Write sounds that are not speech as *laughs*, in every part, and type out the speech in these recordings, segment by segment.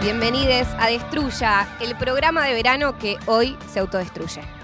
Bienvenidos a Destruya, el programa de verano que hoy se autodestruye.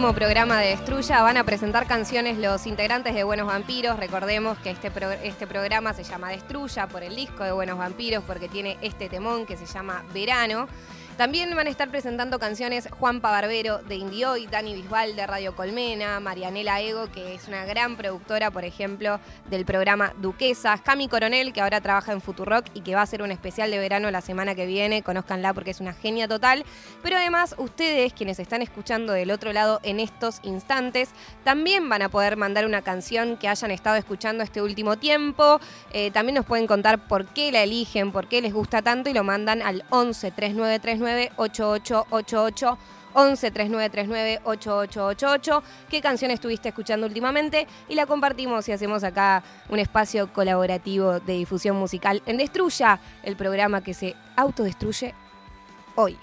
Último programa de Destruya van a presentar canciones los integrantes de Buenos Vampiros. Recordemos que este, pro- este programa se llama Destruya por el disco de Buenos Vampiros porque tiene este temón que se llama Verano. También van a estar presentando canciones Juanpa Barbero de Indioy, Dani Bisbal de Radio Colmena, Marianela Ego, que es una gran productora, por ejemplo, del programa Duquesas, Cami Coronel, que ahora trabaja en Futurock y que va a hacer un especial de verano la semana que viene. Conózcanla porque es una genia total. Pero además, ustedes, quienes están escuchando del otro lado en estos instantes, también van a poder mandar una canción que hayan estado escuchando este último tiempo. Eh, también nos pueden contar por qué la eligen, por qué les gusta tanto y lo mandan al 11 3939 8888. 11 3939 8888. ¿Qué canción estuviste escuchando últimamente? Y la compartimos y hacemos acá un espacio colaborativo de difusión musical en Destruya, el programa que se autodestruye hoy.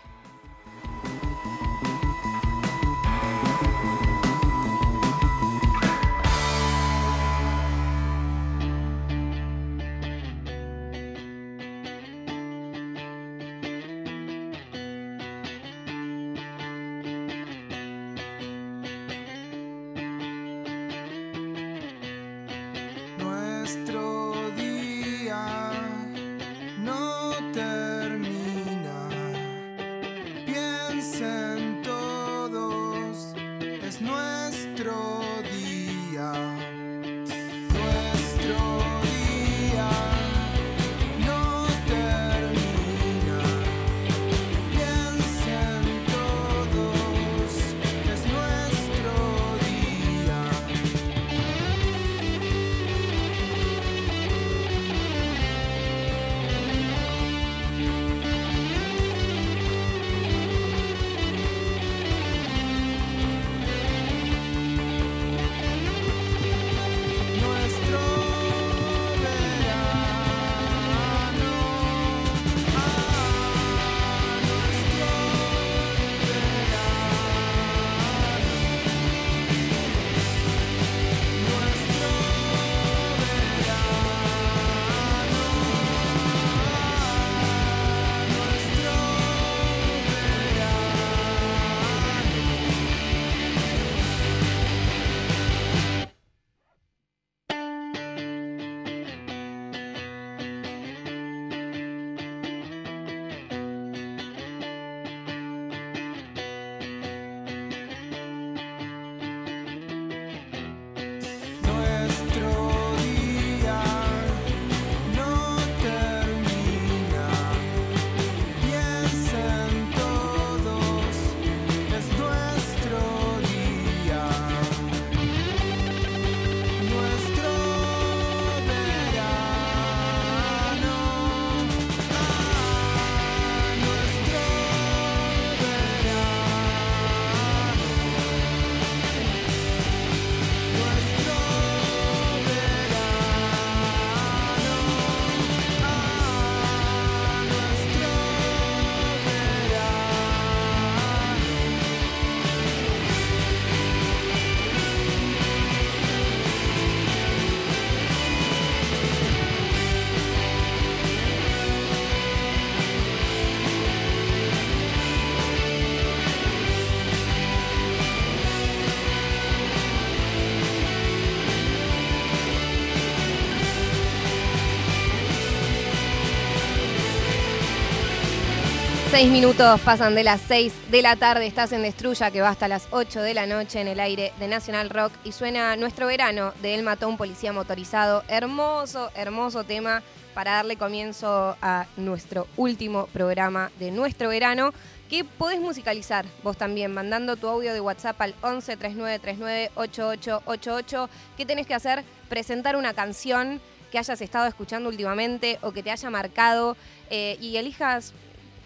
Seis minutos pasan de las 6 de la tarde, estás en Destruya, que va hasta las 8 de la noche en el aire de National Rock y suena Nuestro Verano de El Matón Policía Motorizado. Hermoso, hermoso tema para darle comienzo a nuestro último programa de Nuestro Verano, que podés musicalizar vos también, mandando tu audio de WhatsApp al 11 3939 8888. ¿Qué tenés que hacer? Presentar una canción que hayas estado escuchando últimamente o que te haya marcado eh, y elijas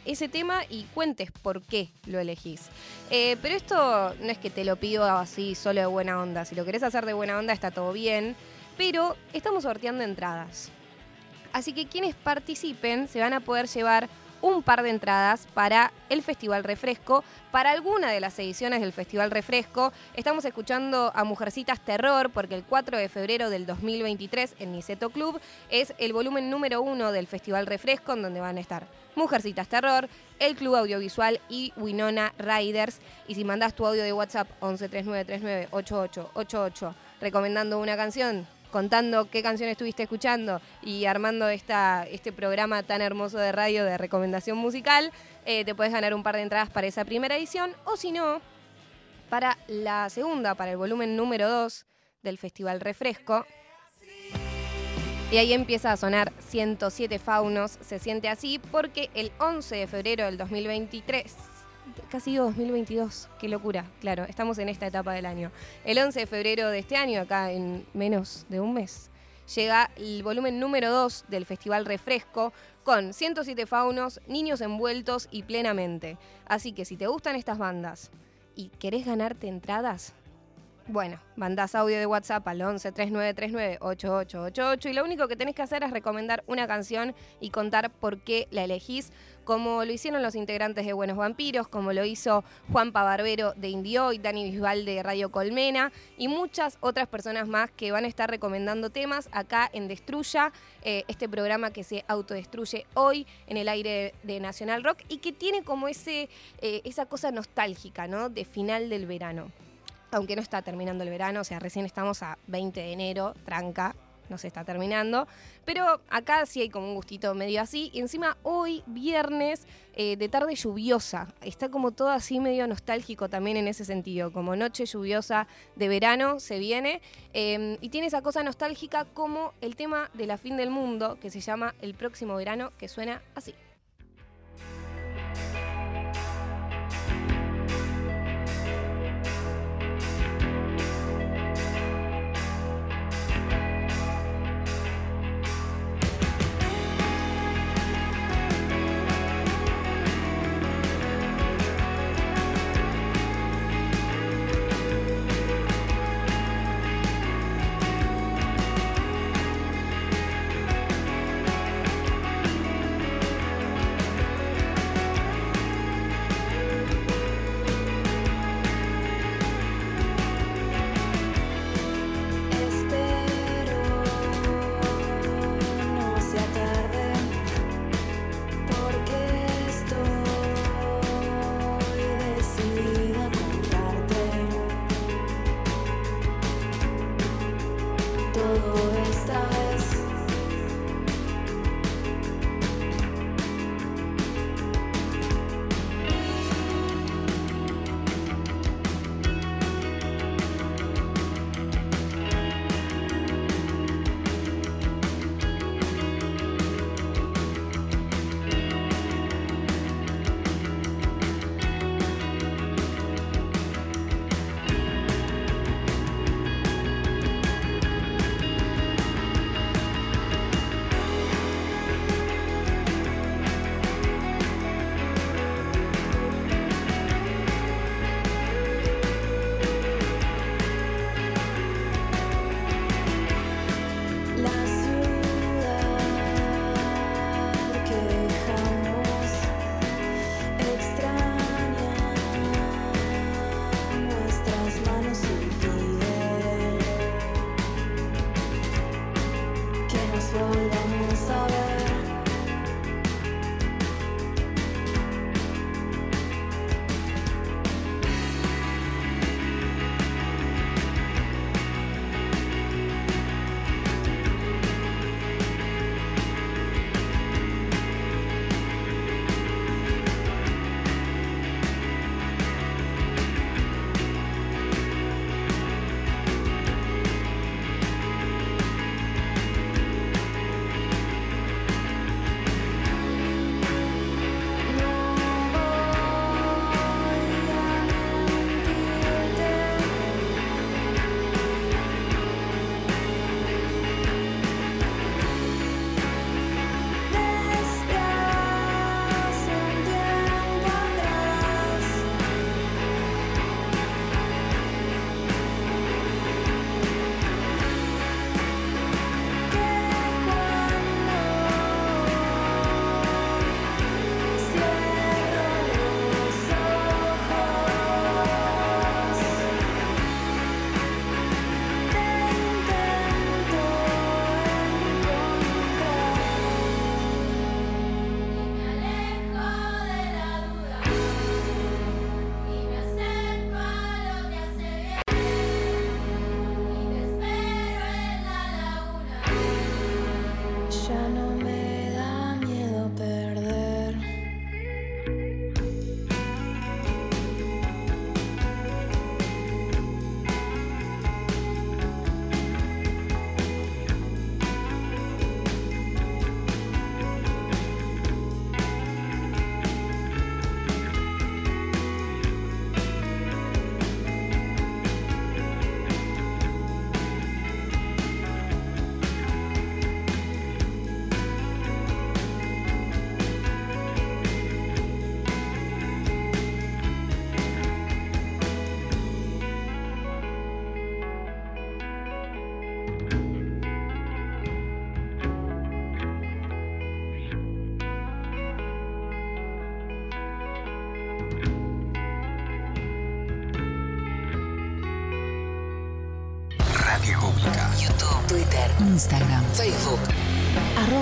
ese tema y cuentes por qué lo elegís. Eh, pero esto no es que te lo pido así solo de buena onda. Si lo querés hacer de buena onda está todo bien. Pero estamos sorteando entradas. Así que quienes participen se van a poder llevar un par de entradas para el Festival Refresco, para alguna de las ediciones del Festival Refresco. Estamos escuchando a Mujercitas Terror porque el 4 de febrero del 2023 en Niceto Club es el volumen número uno del Festival Refresco en donde van a estar Mujercitas Terror, el Club Audiovisual y Winona Riders. Y si mandás tu audio de WhatsApp 1139398888 recomendando una canción, contando qué canción estuviste escuchando y armando esta, este programa tan hermoso de radio de recomendación musical, eh, te puedes ganar un par de entradas para esa primera edición o si no, para la segunda, para el volumen número 2 del Festival Refresco. Y ahí empieza a sonar 107 Faunos, se siente así porque el 11 de febrero del 2023 casi digo 2022, qué locura, claro, estamos en esta etapa del año. El 11 de febrero de este año, acá en menos de un mes, llega el volumen número 2 del Festival Refresco con 107 faunos, niños envueltos y plenamente. Así que si te gustan estas bandas y querés ganarte entradas, bueno, mandás audio de WhatsApp al 11 3939 8888 y lo único que tenés que hacer es recomendar una canción y contar por qué la elegís, como lo hicieron los integrantes de Buenos Vampiros, como lo hizo Juan Pabarbero de Indio y Dani Bisbal de Radio Colmena y muchas otras personas más que van a estar recomendando temas acá en Destruya, eh, este programa que se autodestruye hoy en el aire de Nacional Rock y que tiene como ese, eh, esa cosa nostálgica, ¿no? De final del verano aunque no está terminando el verano, o sea, recién estamos a 20 de enero, tranca, no se está terminando. Pero acá sí hay como un gustito medio así. Y encima hoy, viernes, eh, de tarde lluviosa. Está como todo así medio nostálgico también en ese sentido. Como noche lluviosa de verano se viene. eh, y tiene esa cosa nostálgica como el tema de la fin del mundo, que se llama El próximo verano, que suena así.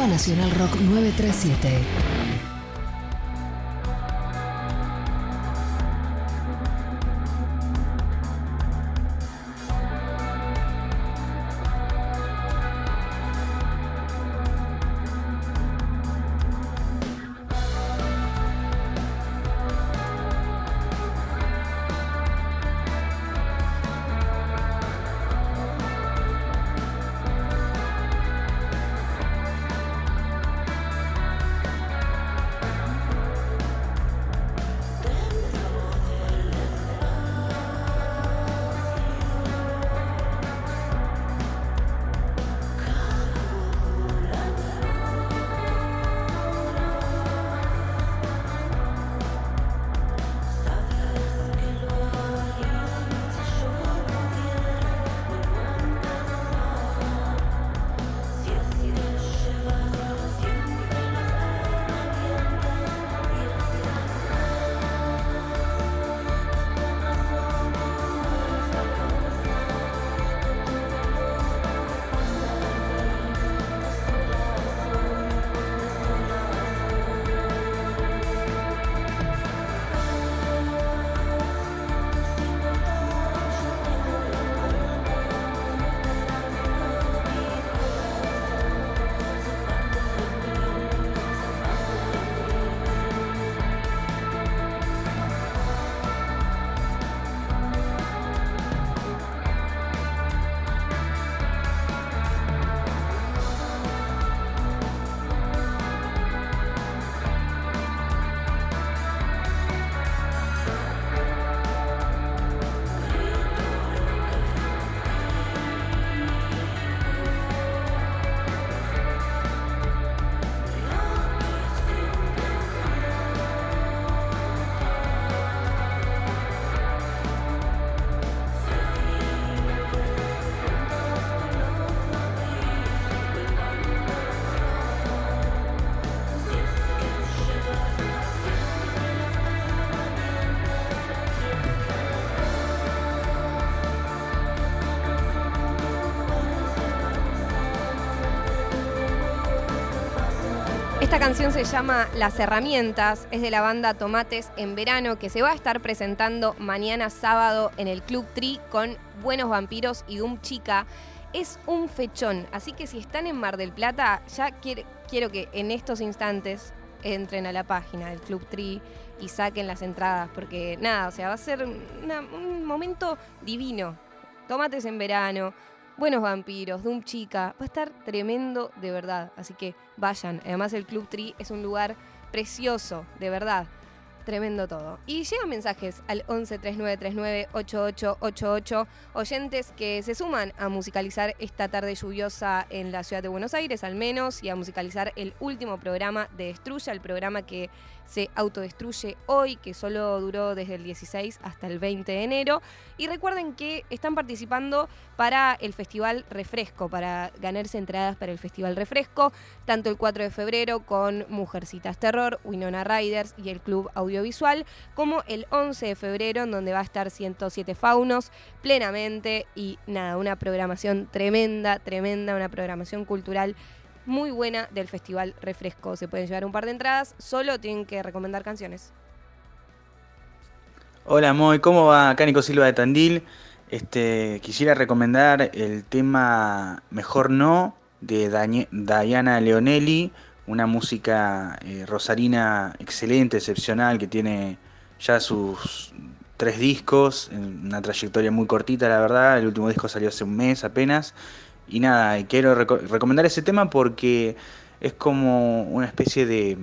Nacional Rock 937. Esta canción se llama Las Herramientas, es de la banda Tomates en Verano, que se va a estar presentando mañana sábado en el Club Tri con Buenos Vampiros y Doom Chica. Es un fechón, así que si están en Mar del Plata, ya quiero que en estos instantes entren a la página del Club Tri y saquen las entradas, porque nada, o sea, va a ser un momento divino. Tomates en verano, buenos vampiros, Doom Chica, va a estar tremendo de verdad, así que vayan. Además el Club Tri es un lugar precioso, de verdad. Tremendo todo. Y llegan mensajes al 11 3939 8888, oyentes que se suman a musicalizar esta tarde lluviosa en la ciudad de Buenos Aires, al menos, y a musicalizar el último programa de Destruya, el programa que se autodestruye hoy, que solo duró desde el 16 hasta el 20 de enero. Y recuerden que están participando para el Festival Refresco, para ganarse entradas para el Festival Refresco, tanto el 4 de febrero con Mujercitas Terror, Winona Riders y el Club Audiovisual, como el 11 de febrero, en donde va a estar 107 Faunos plenamente y nada, una programación tremenda, tremenda, una programación cultural muy buena del Festival Refresco. Se pueden llevar un par de entradas, solo tienen que recomendar canciones. Hola Moy, ¿cómo va? Acá Nico Silva de Tandil. Este, quisiera recomendar el tema Mejor No de Dañe- Diana Leonelli, una música eh, rosarina excelente, excepcional, que tiene ya sus tres discos, una trayectoria muy cortita, la verdad. El último disco salió hace un mes apenas. Y nada, quiero reco- recomendar ese tema porque es como una especie de,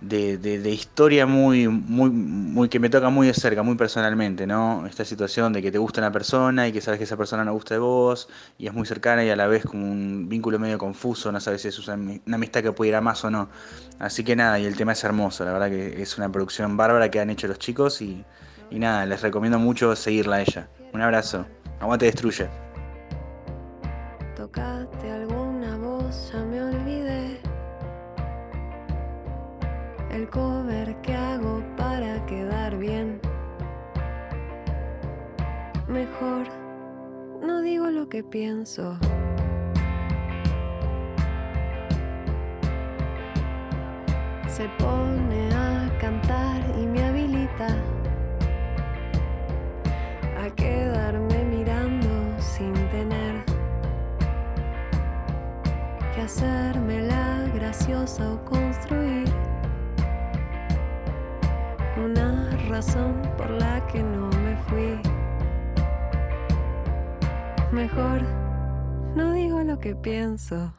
de, historia muy, muy, muy que me toca muy de cerca, muy personalmente, ¿no? Esta situación de que te gusta una persona y que sabes que esa persona no gusta de vos y es muy cercana y a la vez como un vínculo medio confuso, no sabes si es una ami- una amistad que puede ir a más o no. Así que nada, y el tema es hermoso, la verdad que es una producción bárbara que han hecho los chicos y, y nada, les recomiendo mucho seguirla a ella. Un abrazo. Aguante destruye. Tocaste alguna voz, ya me olvidé. El cover que hago para quedar bien. Mejor no digo lo que pienso. Se pone a cantar y me habilita a quedarme hacerme la graciosa o construir una razón por la que no me fui. Mejor no digo lo que pienso.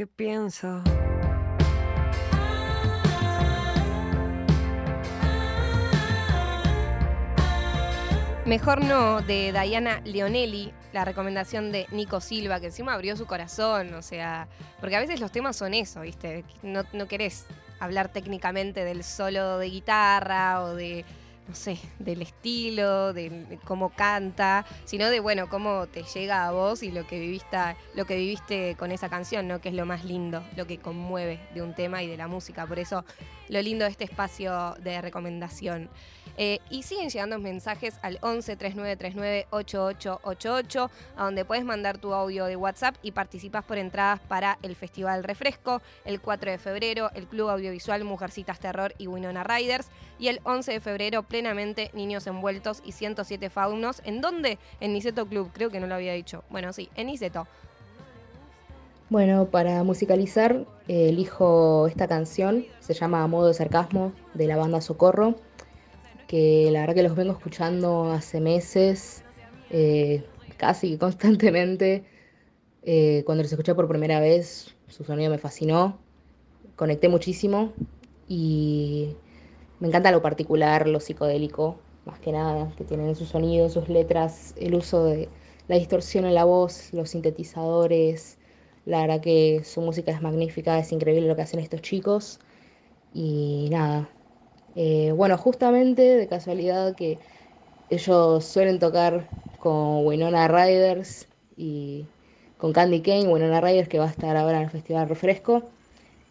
Que pienso. Mejor no, de Diana Leonelli, la recomendación de Nico Silva, que encima abrió su corazón, o sea, porque a veces los temas son eso, ¿viste? No, no querés hablar técnicamente del solo de guitarra o de, no sé, del estilo, de cómo canta, sino de, bueno, cómo te llega a vos y lo que viviste, lo que viviste con esa canción, ¿no? Que es lo más lindo, lo que conmueve de un tema y de la música. Por eso, lo lindo de este espacio de recomendación. Eh, y siguen llegando mensajes al 11 3939 8888, a donde puedes mandar tu audio de WhatsApp y participas por entradas para el Festival Refresco el 4 de febrero, el Club Audiovisual Mujercitas Terror y Winona Riders, y el 11 de febrero, plenamente Niños Envueltos y 107 Faunos. ¿En dónde? En Niceto Club, creo que no lo había dicho. Bueno, sí, en Niceto. Bueno, para musicalizar, elijo esta canción, se llama Modo de Sarcasmo, de la banda Socorro, que la verdad que los vengo escuchando hace meses, eh, casi constantemente. Eh, cuando los escuché por primera vez, su sonido me fascinó, conecté muchísimo y me encanta lo particular, lo psicodélico, más que nada, que tienen en su sonido, en sus letras, el uso de la distorsión en la voz, los sintetizadores. La verdad que su música es magnífica, es increíble lo que hacen estos chicos. Y nada, eh, bueno, justamente de casualidad que ellos suelen tocar con Winona Riders y con Candy Kane, Winona Riders que va a estar ahora en el Festival Refresco.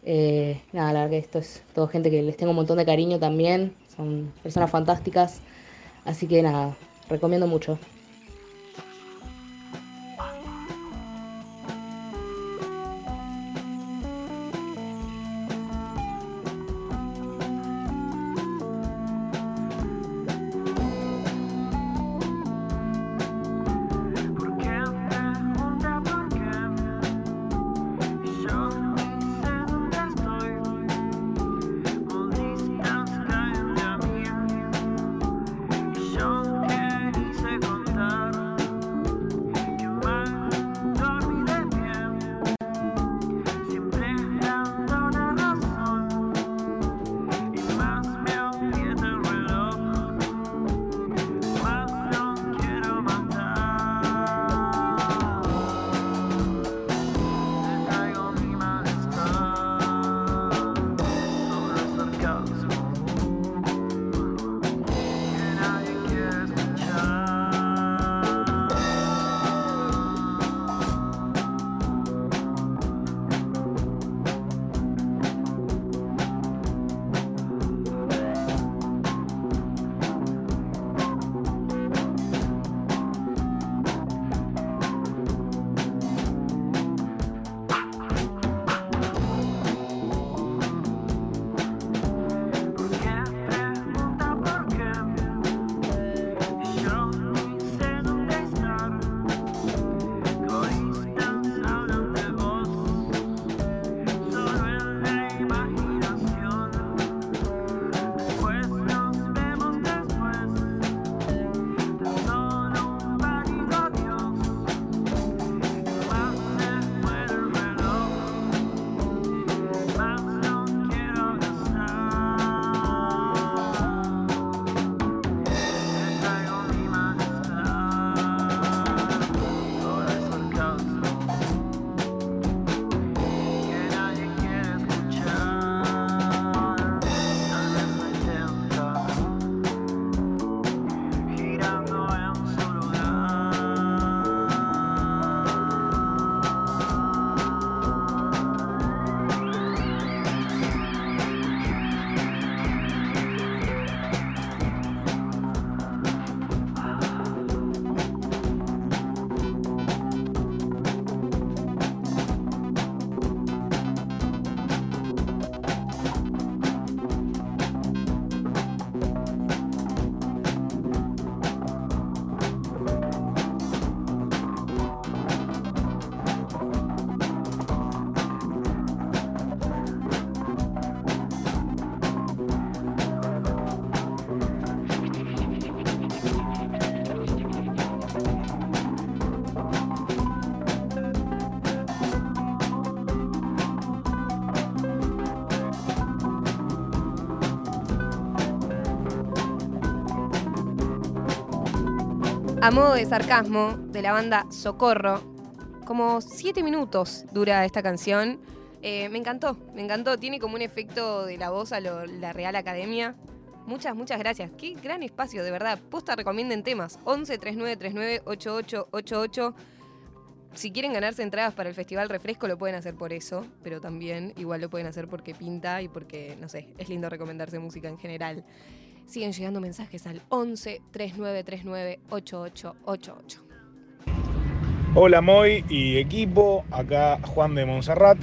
Eh, nada, la verdad que esto es todo gente que les tengo un montón de cariño también, son personas fantásticas, así que nada, recomiendo mucho. A modo de sarcasmo, de la banda Socorro. Como siete minutos dura esta canción. Eh, me encantó, me encantó. Tiene como un efecto de la voz a la Real Academia. Muchas, muchas gracias. Qué gran espacio, de verdad. Posta recomienden temas. 11 3939 8888. Si quieren ganarse entradas para el Festival Refresco, lo pueden hacer por eso, pero también igual lo pueden hacer porque pinta y porque, no sé, es lindo recomendarse música en general. Siguen llegando mensajes al 11 3939 8888. Hola Moy y equipo, acá Juan de Montserrat.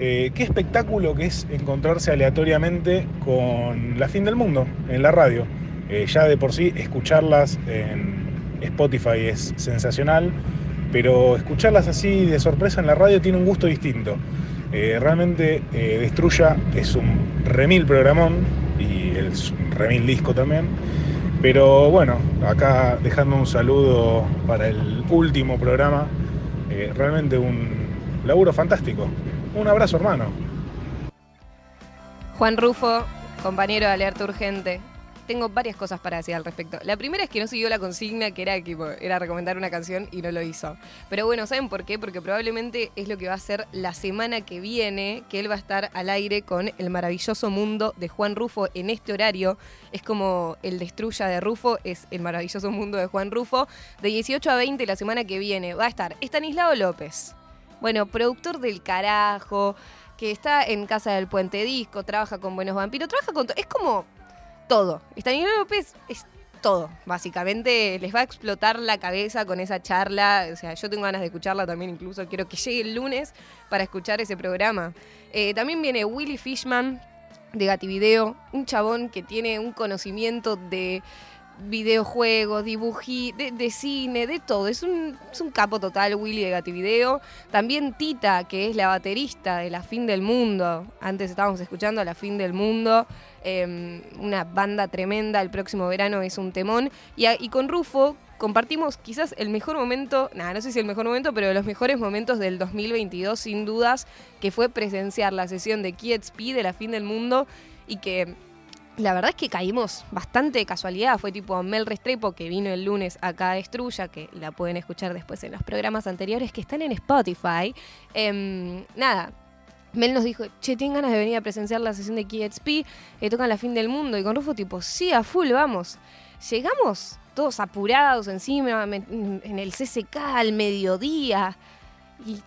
Eh, qué espectáculo que es encontrarse aleatoriamente con la fin del mundo en la radio. Eh, ya de por sí escucharlas en Spotify es sensacional, pero escucharlas así de sorpresa en la radio tiene un gusto distinto. Eh, realmente eh, Destruya es un remil programón y un remil disco también. Pero bueno, acá dejando un saludo para el último programa. Eh, realmente un laburo fantástico. Un abrazo, hermano. Juan Rufo, compañero de Alerta Urgente. Tengo varias cosas para decir al respecto. La primera es que no siguió la consigna, que era, tipo, era recomendar una canción y no lo hizo. Pero bueno, ¿saben por qué? Porque probablemente es lo que va a ser la semana que viene, que él va a estar al aire con El maravilloso mundo de Juan Rufo en este horario. Es como el destruya de Rufo, es El maravilloso mundo de Juan Rufo. De 18 a 20 la semana que viene va a estar Estanislao López. Bueno, productor del carajo, que está en Casa del Puente Disco, trabaja con Buenos Vampiros, trabaja con... Es como todo. Estanislao López es todo, básicamente. Les va a explotar la cabeza con esa charla. O sea, yo tengo ganas de escucharla también, incluso quiero que llegue el lunes para escuchar ese programa. Eh, también viene Willy Fishman de Gativideo, un chabón que tiene un conocimiento de videojuegos, dibují, de, de cine, de todo. Es un, es un capo total, Willy de Gativideo. También Tita, que es la baterista de La Fin del Mundo. Antes estábamos escuchando La Fin del Mundo. eh, una banda tremenda. El próximo verano es un temón. Y, con Rufo compartimos quizás el mejor momento, nada, no sé si el mejor momento, pero los mejores momentos del 2022, sin dudas, que fue presenciar la sesión de KXP de La Fin del Mundo y que la verdad es que caímos bastante de casualidad. Fue tipo Mel Restrepo, que vino el lunes acá a Destruya, que la pueden escuchar después en los programas anteriores que están en Spotify. Em, nada. Mel nos dijo, che, ¿tienen ganas de venir a presenciar la sesión de KXP? Que tocan la fin del mundo. Y con Rufo, tipo, sí, a full, vamos. Llegamos todos apurados encima, en el CCK al mediodía. Y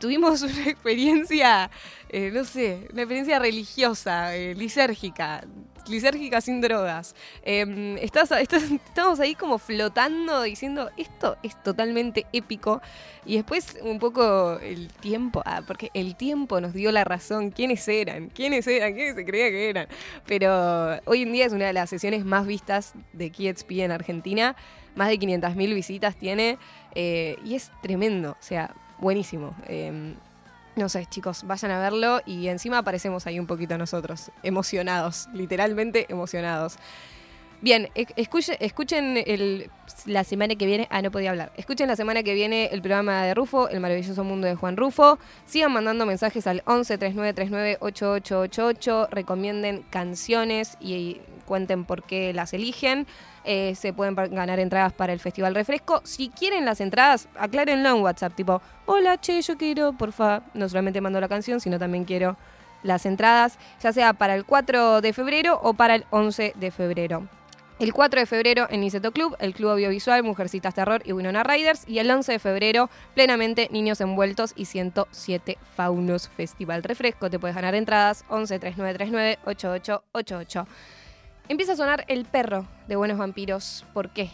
tuvimos una *laughs* experiencia, eh, no sé, una experiencia religiosa, eh, lisérgica, lisérgica sin drogas. Eh, estás- *laughs* estamos ahí como flotando diciendo, esto es totalmente épico. Y después un poco el tiempo, ah, porque el tiempo nos dio la razón. ¿Quiénes eran? ¿Quiénes eran? ¿Quiénes se creía que eran? Pero hoy en día es una de las sesiones más vistas de KXP en Argentina. Más de 500.000 visitas tiene. eh, y es tremendo. O sea, buenísimo. Eh, no sé, chicos, vayan a verlo y encima aparecemos ahí un poquito nosotros, emocionados, literalmente emocionados. Bien, escuche- escuchen el, la semana que viene. Ah, no podía hablar. Escuchen la semana que viene el programa de Rufo, El maravilloso mundo de Juan Rufo. Sigan mandando mensajes al 11 3939 8888. Recomienden canciones y cuenten por qué las eligen. Eh, se pueden ganar entradas para el Festival Refresco. Si quieren las entradas, aclárenlo en WhatsApp. Tipo, hola, che, yo quiero, porfa. No solamente mando la canción, sino también quiero las entradas, ya sea para el 4 de febrero o para el 11 de febrero. El 4 de febrero en Niceto Club, el Club Audiovisual, Mujercitas Terror y Winona Riders. Y el 11 de febrero, plenamente Niños Envueltos y 107 Faunos Festival Refresco. Te puedes ganar entradas 11 3939 8888. Empieza a sonar El Perro de Buenos Vampiros. ¿Por qué?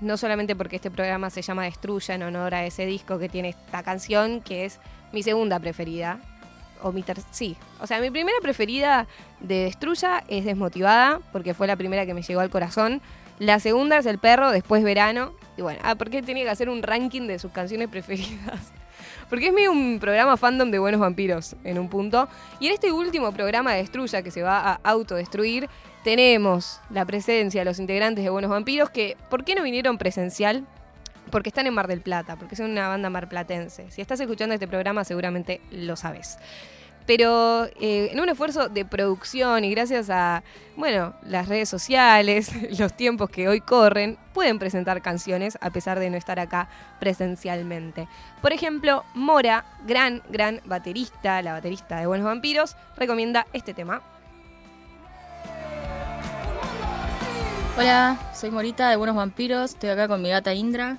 No solamente porque este programa se llama Destruya en honor a ese disco que tiene esta canción, que es mi segunda preferida. O mi sí. O sea, mi primera preferida de Destruya es Desmotivada, porque fue la primera que me llegó al corazón. La segunda es El Perro, después Verano. Y bueno, ah, ¿por qué tenía que hacer un ranking de sus canciones preferidas? *laughs* Porque es medio un programa fandom de buenos vampiros en un punto. Y en este último programa de Destruya, que se va a autodestruir, tenemos la presencia de los integrantes de Buenos Vampiros que, ¿por qué no vinieron presencial? Porque están en Mar del Plata, porque son una banda marplatense. Si estás escuchando este programa seguramente lo sabes. pero eh, en un esfuerzo de producción y gracias a, bueno, las redes sociales, *laughs* los tiempos que hoy corren, pueden presentar canciones a pesar de no estar acá presencialmente. Por ejemplo, Mora, gran, gran baterista, la baterista de Buenos Vampiros, recomienda este tema. Hola, soy Morita de Buenos Vampiros, estoy acá con mi gata Indra.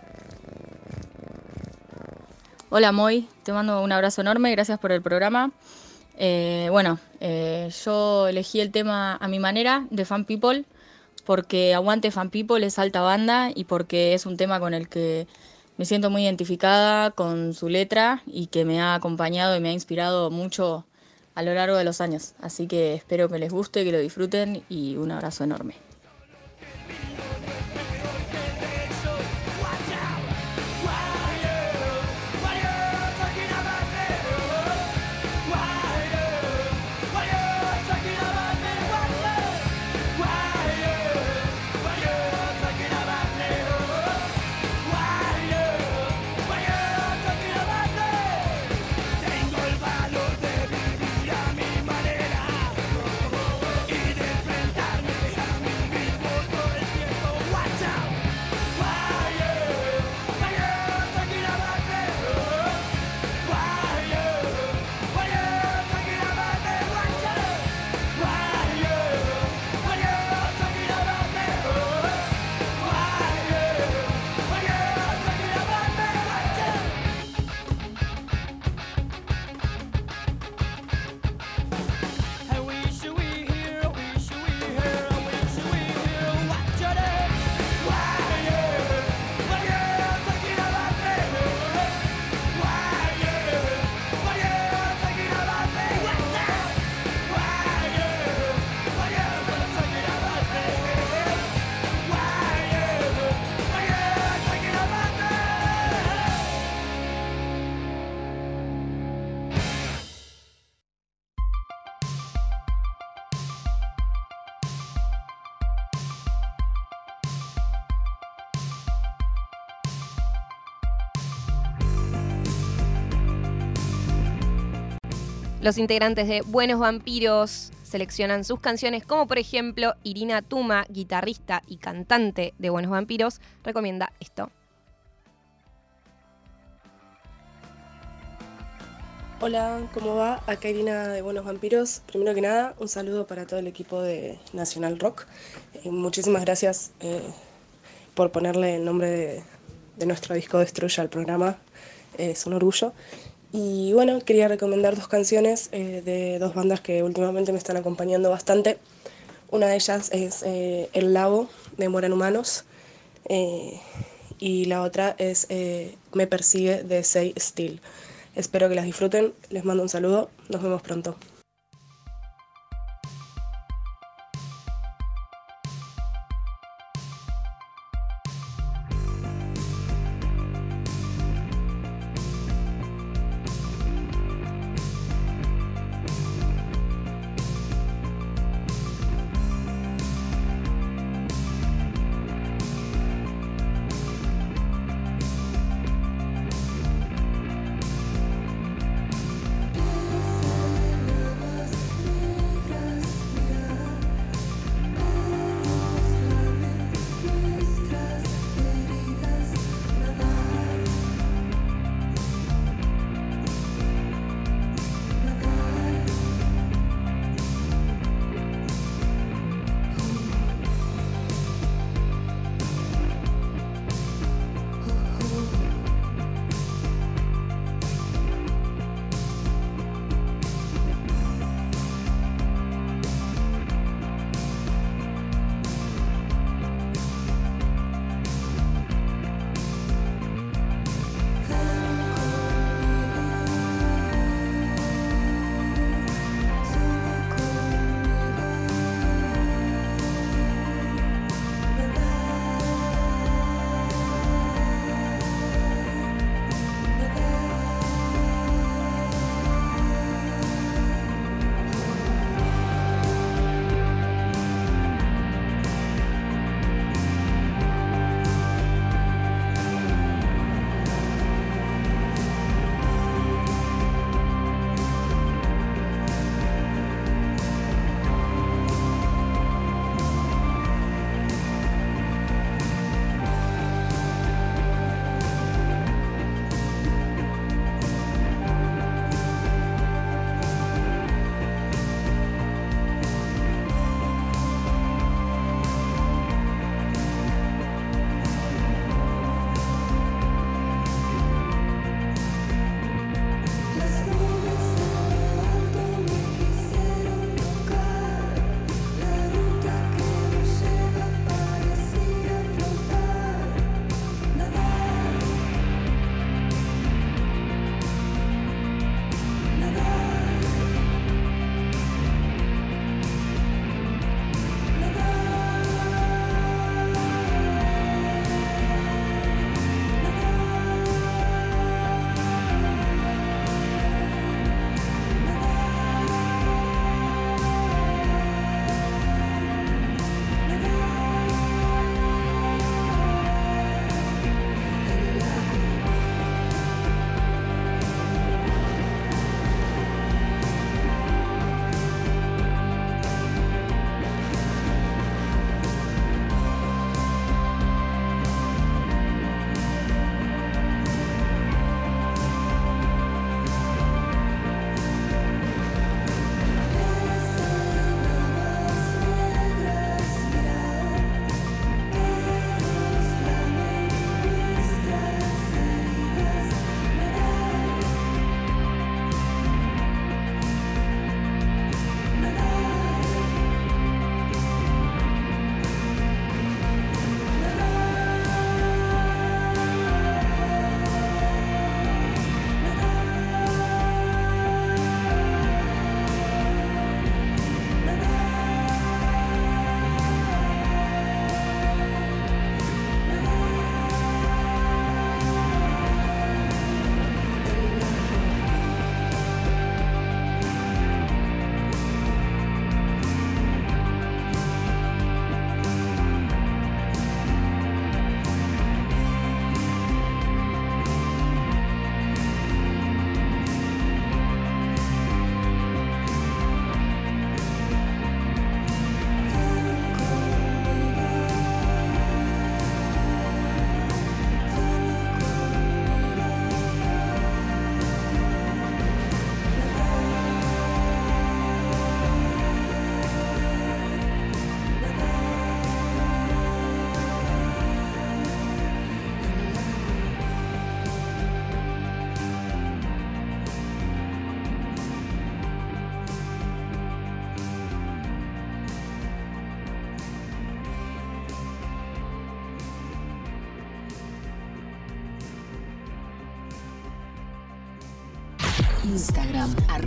Hola Moy, te mando un abrazo enorme, gracias por el programa. Eh, bueno, eh, yo elegí el tema a mi manera de Fan People porque Aguante Fan People es alta banda y porque es un tema con el que me siento muy identificada con su letra y que me ha acompañado y me ha inspirado mucho a lo largo de los años. Así que espero que les guste, que lo disfruten y un abrazo enorme. Los integrantes de Buenos Vampiros seleccionan sus canciones, como por ejemplo Irina Tuma, guitarrista y cantante de Buenos Vampiros, recomienda esto. Hola, ¿cómo va? Acá Irina de Buenos Vampiros. Primero que nada, un saludo para todo el equipo de Nacional Rock. Eh, muchísimas gracias eh, por ponerle el nombre de, nuestro disco Destruya al programa. Eh, es un orgullo. Y bueno, quería recomendar dos canciones eh, de dos bandas que últimamente me están acompañando bastante. Una de ellas es eh, El Lago de Moran Humanos eh, y la otra es Me Persigue de Say Steel. Espero que las disfruten, les mando un saludo, nos vemos pronto.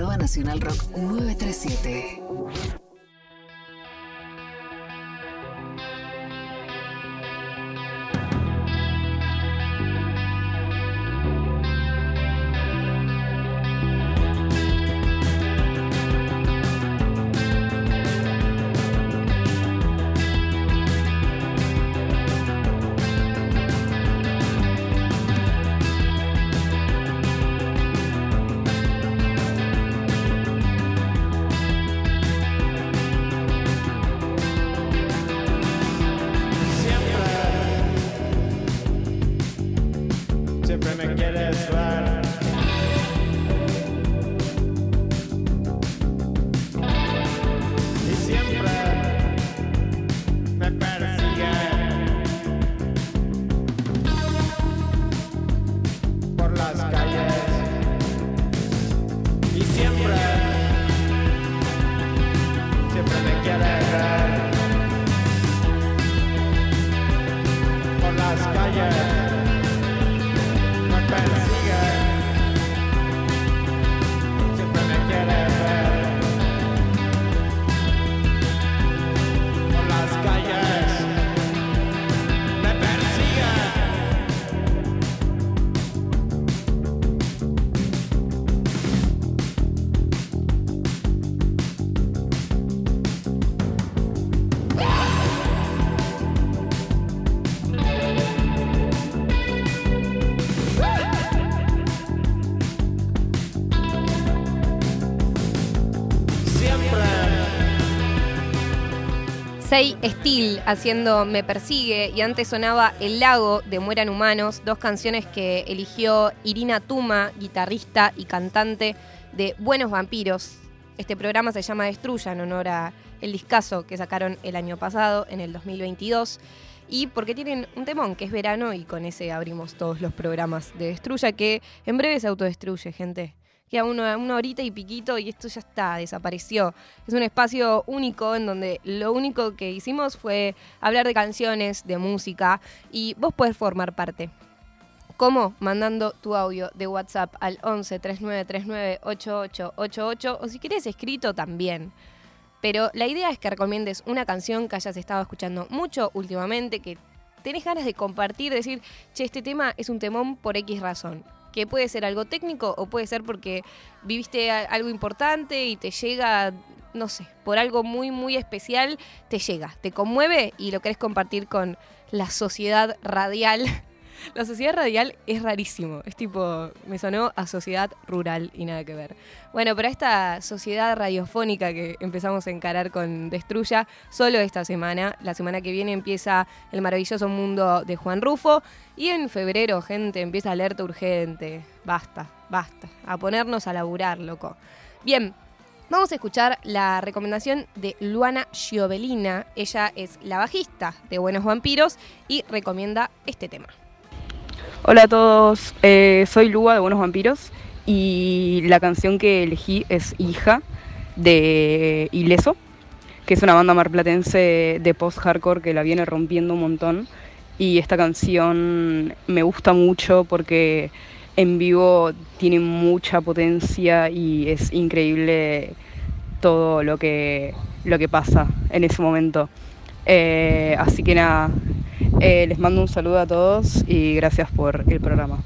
arroba nacionalrock937. Say Steel haciendo Me Persigue y antes sonaba El Lago de Mueran Humanos, dos canciones que eligió Irina Tuma, guitarrista y cantante de Buenos Vampiros. Este programa se llama Destruya en honor a el discazo que sacaron el año pasado, en el 2022. Y porque tienen un temón que es verano y con ese abrimos todos los programas de Destruya que en breve se autodestruye, gente. Queda una, una horita y piquito y esto ya está, desapareció. Es un espacio único en donde lo único que hicimos fue hablar de canciones, de música y vos podés formar parte. ¿Cómo? Mandando tu audio de WhatsApp al 11 3939 8888 o si querés escrito también. Pero la idea es que recomiendes una canción que hayas estado escuchando mucho últimamente, que tenés ganas de compartir, decir, che, este tema es un temón por X razón. Que puede ser algo técnico o puede ser porque viviste algo importante y te llega, no sé, por algo muy, muy especial, te llega, te conmueve y lo querés compartir con la sociedad radial. La sociedad radial es rarísimo. Es tipo, me sonó a sociedad rural y nada que ver. Bueno, pero esta sociedad radiofónica que empezamos a encarar con Destruya, solo esta semana. La semana que viene empieza El maravilloso mundo de Juan Rufo. Y en febrero, gente, empieza Alerta Urgente. Basta, basta. A ponernos a laburar, loco. Bien, Vamos a escuchar la recomendación de Luana Giovelina. Ella es la bajista de Buenos Vampiros y recomienda este tema. Hola a todos, eh, soy Lua de Buenos Vampiros y la canción que elegí es Hija de Ileso, que es una banda marplatense de post-hardcore que la viene rompiendo un montón. Y esta canción me gusta mucho porque en vivo tiene mucha potencia y es increíble todo lo que, lo que pasa en ese momento. Eh, así que nada, eh, les mando un saludo a todos y gracias por el programa.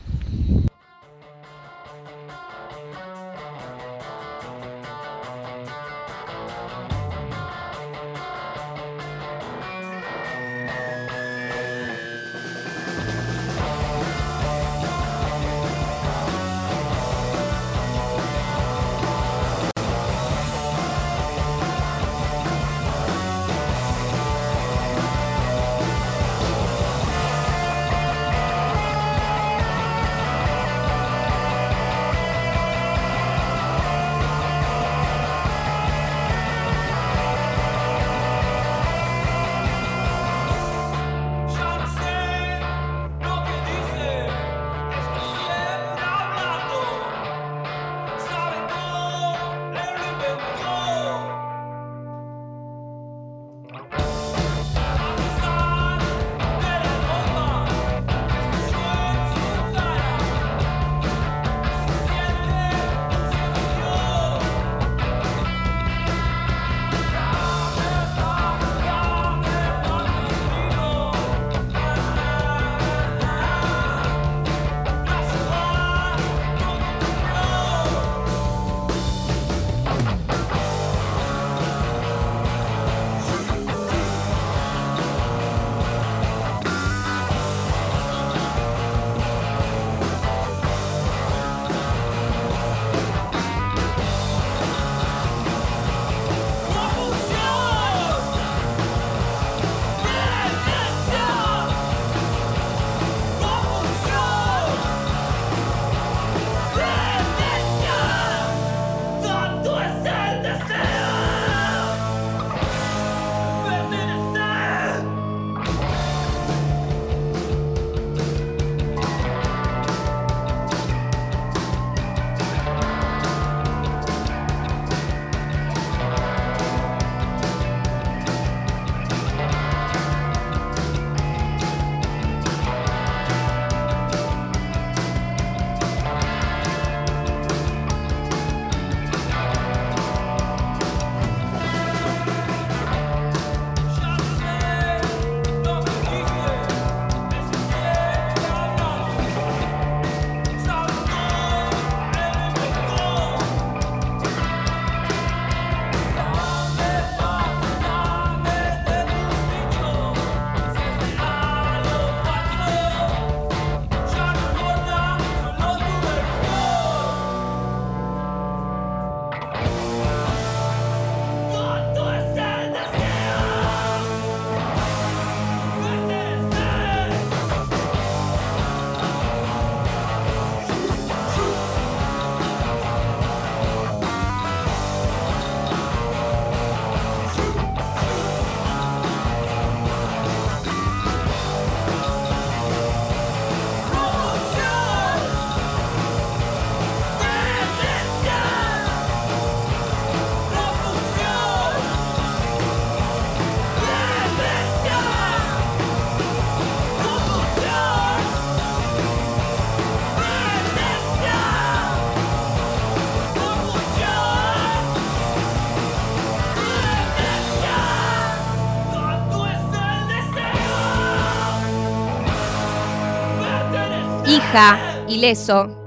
Hija, Ileso,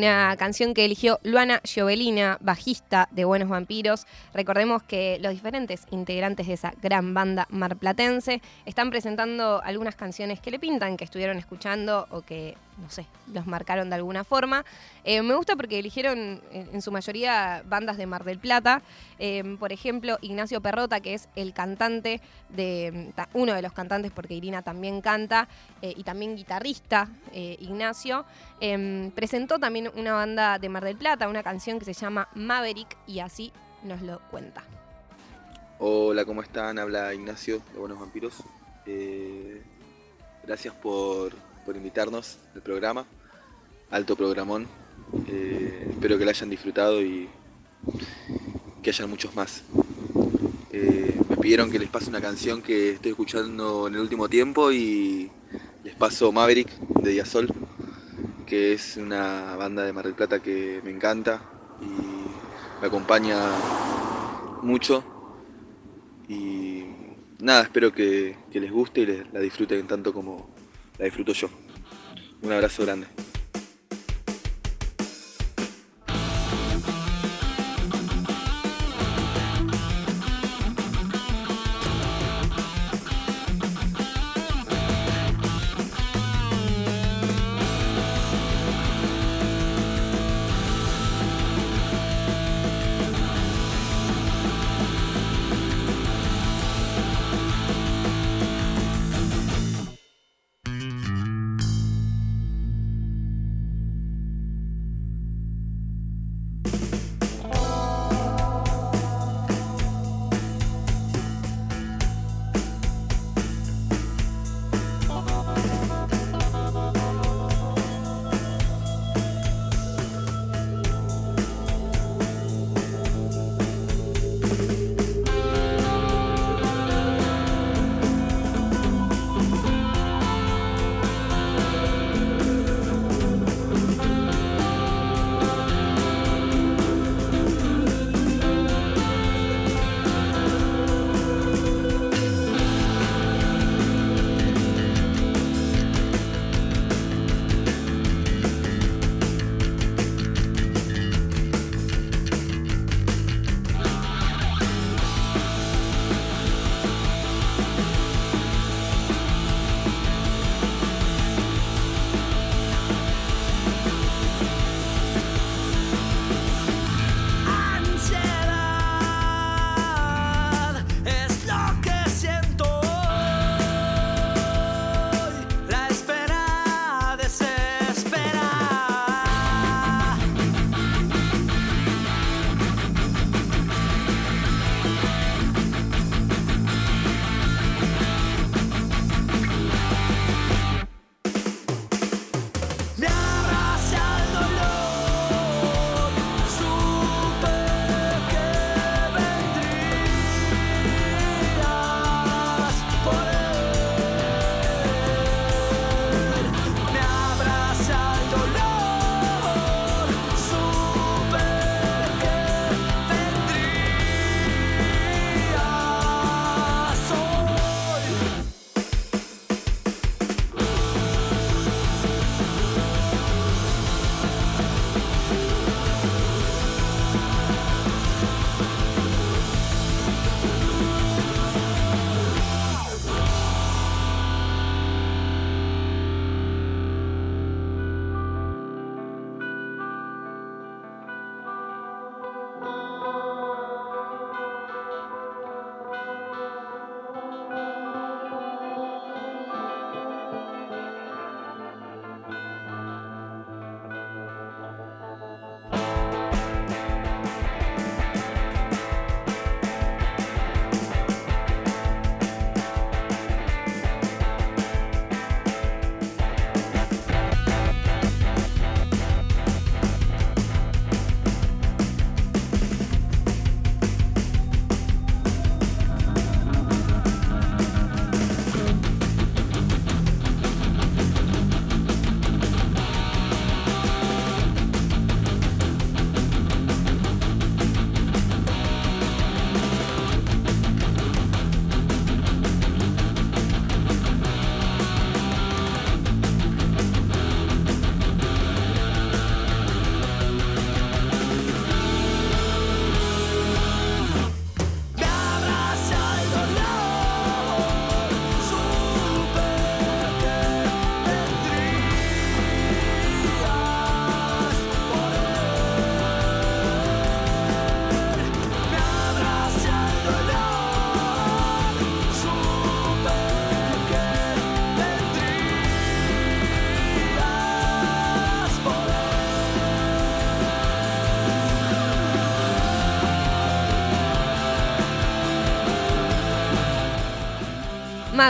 una canción que eligió Luana Giovelina, bajista de Buenos Vampiros. Recordemos que los diferentes integrantes de esa gran banda marplatense están presentando algunas canciones que le pintan, que estuvieron escuchando o que, no sé, los marcaron de alguna forma. Eh, me gusta porque eligieron en, su mayoría bandas de Mar del Plata. Eh, por ejemplo, Ignacio Perrota, que es el cantante de uno de los cantantes, porque Irina también canta, eh, y también guitarrista, Ignacio, em, presentó también una banda de Mar del Plata, una canción que se llama Maverick, y así nos lo cuenta. Hola, ¿cómo están? Habla Ignacio de Buenos Vampiros. Eh, gracias por, por invitarnos al programa. Alto programón. Eh, espero que la hayan disfrutado y que hayan muchos más. Eh, me pidieron que les pase una canción que estoy escuchando en el último tiempo y les paso Maverick de Diasol, que es una banda de Mar del Plata que me encanta y me acompaña mucho y nada, espero que, les guste y les- la disfruten tanto como la disfruto yo. Un abrazo grande.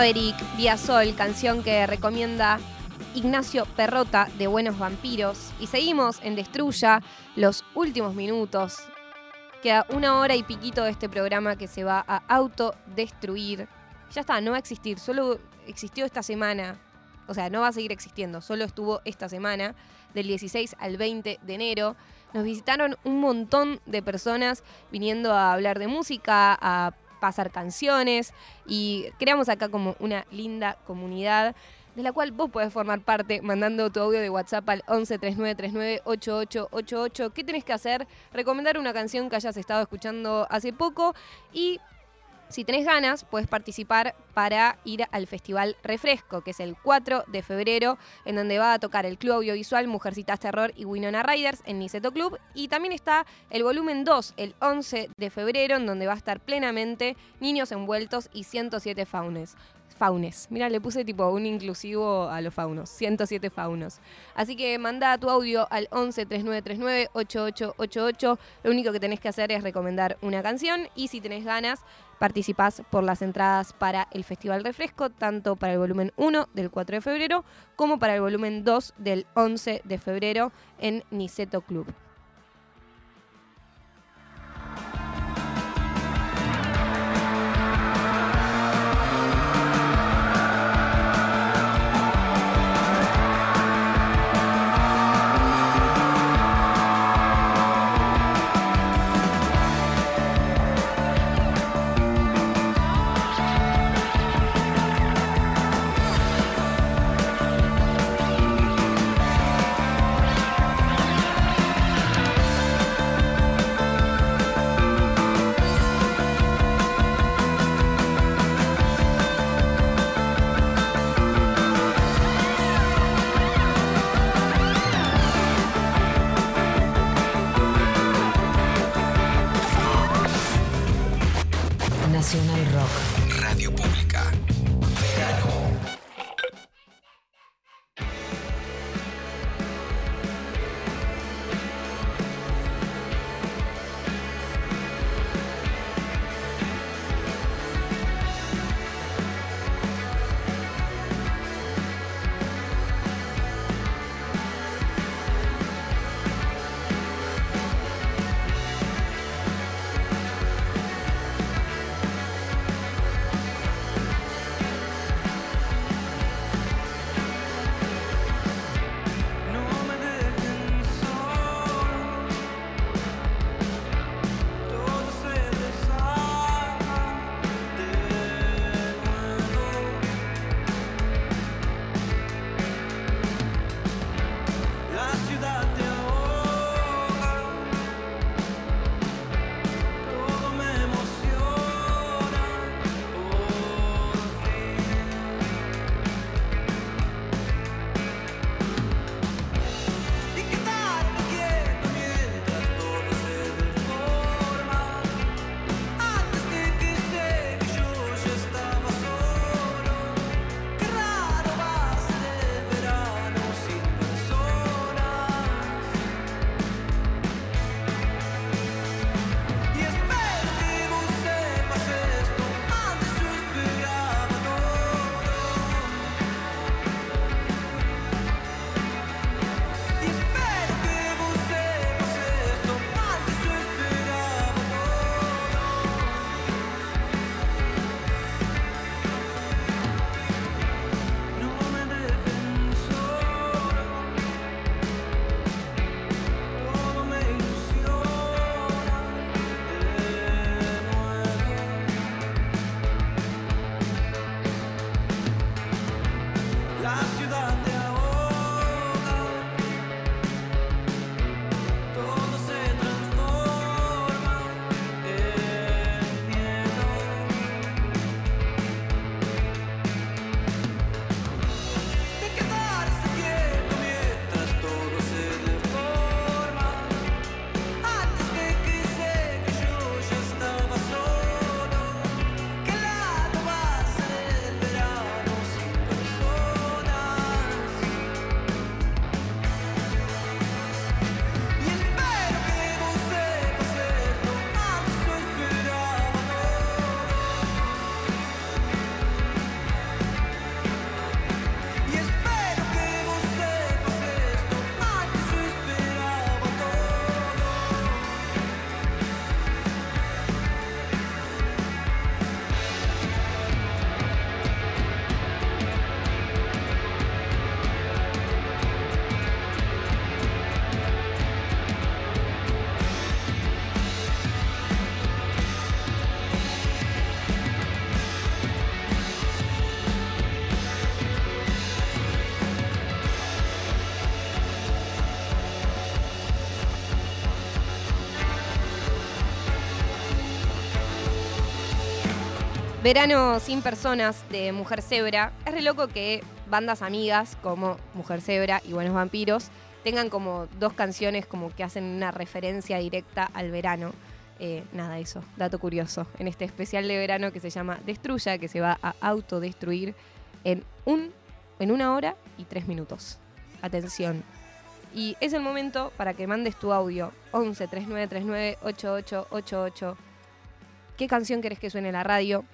Maverick, Vía Sol, canción que recomienda Ignacio Perrota de Buenos Vampiros. Y seguimos en Destruya los últimos minutos. Queda una hora y piquito de este programa que se va a autodestruir. Ya está, no va a existir, solo existió esta semana. O sea, no va a seguir existiendo, solo estuvo esta semana, del 16 al 20 de enero. Nos visitaron un montón de personas viniendo a hablar de música, a pasar canciones y creamos acá como una linda comunidad de la cual vos podés formar parte mandando tu audio de WhatsApp al 11 3939 8888. ¿Qué tenés que hacer? Recomendar una canción que hayas estado escuchando hace poco y si tenés ganas, puedes participar para ir al Festival Refresco, que es el 4 de febrero, en donde va a tocar el Club Audiovisual Mujercitas Terror y Winona Riders en Niceto Club. Y también está el volumen 2, el 11 de febrero, en donde va a estar plenamente Niños Envueltos y 107 Faunes. Faunes. Mira, le puse tipo un inclusivo a los faunos. 107 faunos. Así que manda tu audio al 11 3939 8888. Lo único que tenés que hacer es recomendar una canción y si tenés ganas, participás por las entradas para el Festival Refresco, tanto para el volumen 1 del 4 de febrero como para el volumen 2 del 11 de febrero en Niceto Club. Verano sin personas de Mujer Zebra. Es re loco que bandas amigas como Mujer Zebra y Buenos Vampiros tengan como dos canciones como que hacen una referencia directa al verano. Eh, nada, eso, dato curioso. En este especial de verano que se llama Destruya, que se va a autodestruir en, un, en una hora y tres minutos. Atención. Y es el momento para que mandes tu audio 11 3939 8888. ¿Qué canción querés que suene en la radio?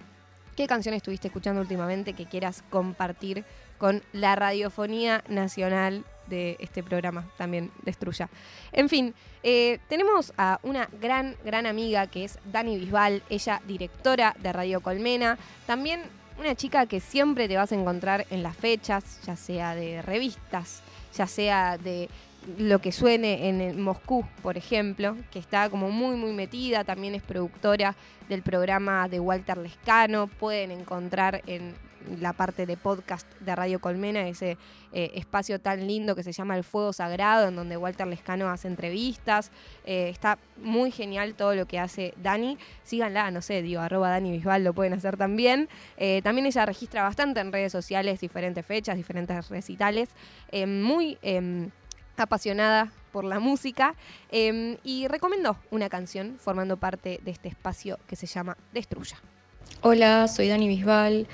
¿Qué canción estuviste escuchando últimamente que quieras compartir con la radiofonía nacional de este programa también Destruya? En fin, eh, tenemos a una gran, gran amiga que es Dani Bisbal, ella directora de Radio Colmena, también una chica que siempre te vas a encontrar en las fechas, ya sea de revistas, ya sea de lo que suene en Moscú, por ejemplo, que está como muy, muy metida, también es productora del programa de Walter Lescano, pueden encontrar en la parte de podcast de Radio Colmena ese eh, espacio tan lindo que se llama El Fuego Sagrado, en donde Walter Lescano hace entrevistas, Eh, está muy genial todo lo que hace Dani, síganla, no sé, digo, arroba Dani Bisbal lo pueden hacer también, Eh, también ella registra bastante en redes sociales diferentes fechas, diferentes recitales, muy... em, apasionada por la música eh, y recomendó una canción formando parte de este espacio que se llama Destruya. Hola, soy Dani Bisbal.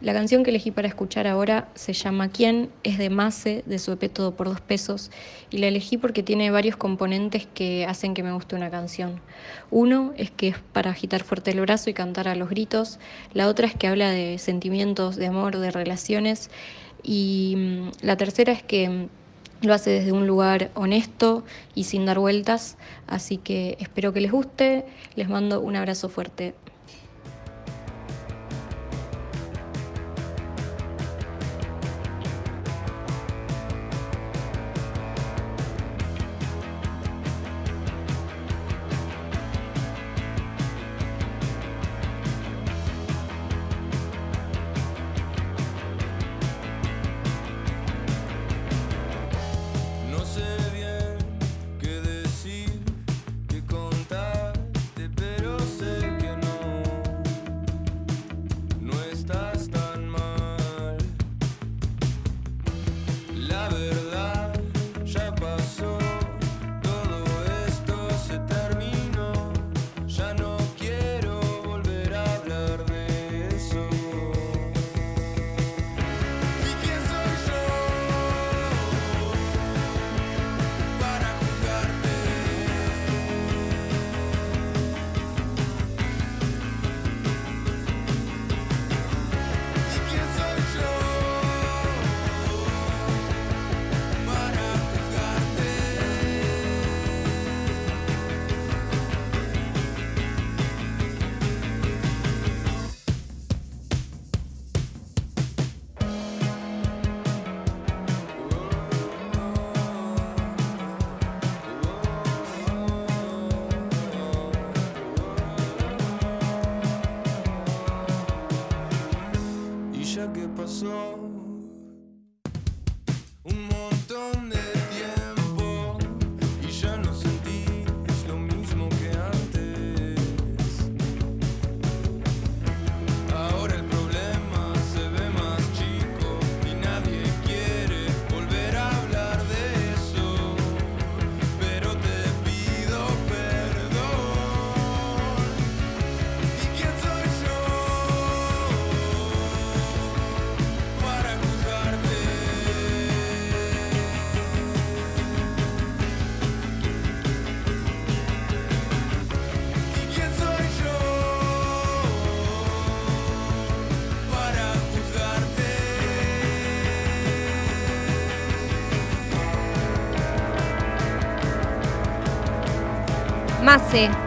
La canción que elegí para escuchar ahora se llama ¿Quién? Es de Mase, de su EP Todo por dos pesos, y la elegí porque tiene varios componentes que hacen que me guste una canción. Uno es que es para agitar fuerte el brazo y cantar a los gritos, la otra es que habla de sentimientos, de amor, de relaciones, y mm, la tercera es que mm, lo hace desde un lugar honesto y sin dar vueltas, así que espero que les guste, les mando un abrazo fuerte.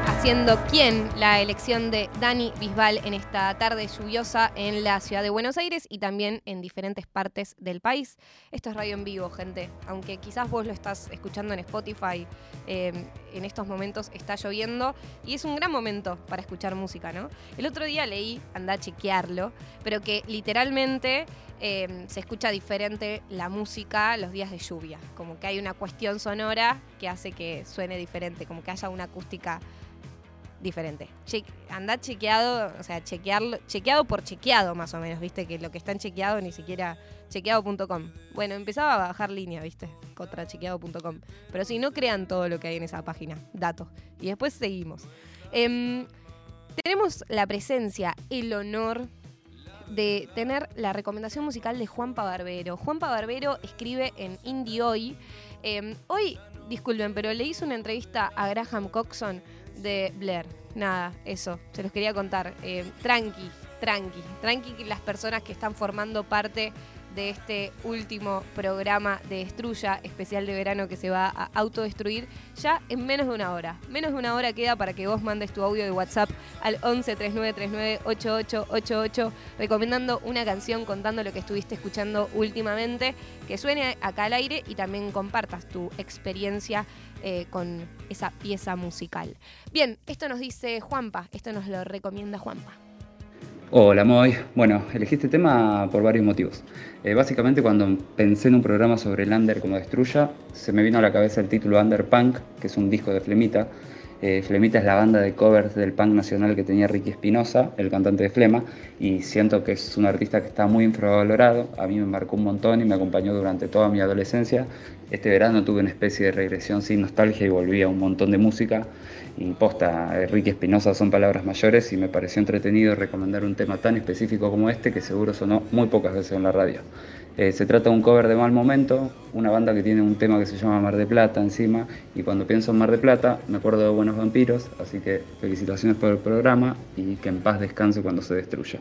Haciendo quién la elección de Dani Bisbal en esta tarde lluviosa en la ciudad de Buenos Aires y también en diferentes partes del país. Esto es radio en vivo, gente. Aunque quizás vos lo estás escuchando en Spotify, eh, en estos momentos está lloviendo y es un gran momento para escuchar música, ¿no? El otro día leí, anda a chequearlo, pero que literalmente eh, se escucha diferente la música los días de lluvia. Como que hay una cuestión sonora que hace que suene diferente, como que haya una acústica diferente. Che- andá chequeado, o sea, chequearlo, chequeado por chequeado más o menos, viste, que lo que está en chequeado ni siquiera chequeado.com. Bueno, empezaba a bajar línea, viste, contra chequeado.com. Pero sí, no crean todo lo que hay en esa página, datos. Y después seguimos. Em, tenemos la presencia, el honor de tener la recomendación musical de Juanpa Barbero. Juanpa Barbero escribe en Indie Hoy. Eh, hoy, disculpen, pero le hice una entrevista a Graham Coxon de Blair. Nada, eso, se los quería contar. Eh, tranqui, tranqui, tranqui las personas que están formando parte de este último programa de Destruya, especial de verano que se va a autodestruir, ya en menos de una hora. Menos de una hora queda para que vos mandes tu audio de WhatsApp al 11 3939 8888 recomendando una canción contando lo que estuviste escuchando últimamente, que suene acá al aire y también compartas tu experiencia eh, con esa pieza musical. Bien, esto nos dice Juanpa, esto nos lo recomienda Juanpa. Hola Moy, bueno, elegí este tema por varios motivos. Eh, básicamente cuando pensé en un programa sobre el under como Destruya, se me vino a la cabeza el título Under Punk, que es un disco de Flemita. Eh, Flemita es la banda de covers del punk nacional que tenía Ricky Espinosa, el cantante de Flema, y siento que es un artista que está muy infravalorado, a mí me marcó un montón y me acompañó durante toda mi adolescencia. Este verano tuve una especie de regresión sin nostalgia y volví a un montón de música. Y posta, Ricky Espinosa son palabras mayores y me pareció entretenido recomendar un tema tan específico como este que seguro sonó muy pocas veces en la radio. Eh, se trata de un cover de Mal Momento, una banda que tiene un tema que se llama Mar de Plata encima, y cuando pienso en Mar de Plata me acuerdo de Buenos Vampiros, así que felicitaciones por el programa y que en paz descanse cuando se destruya.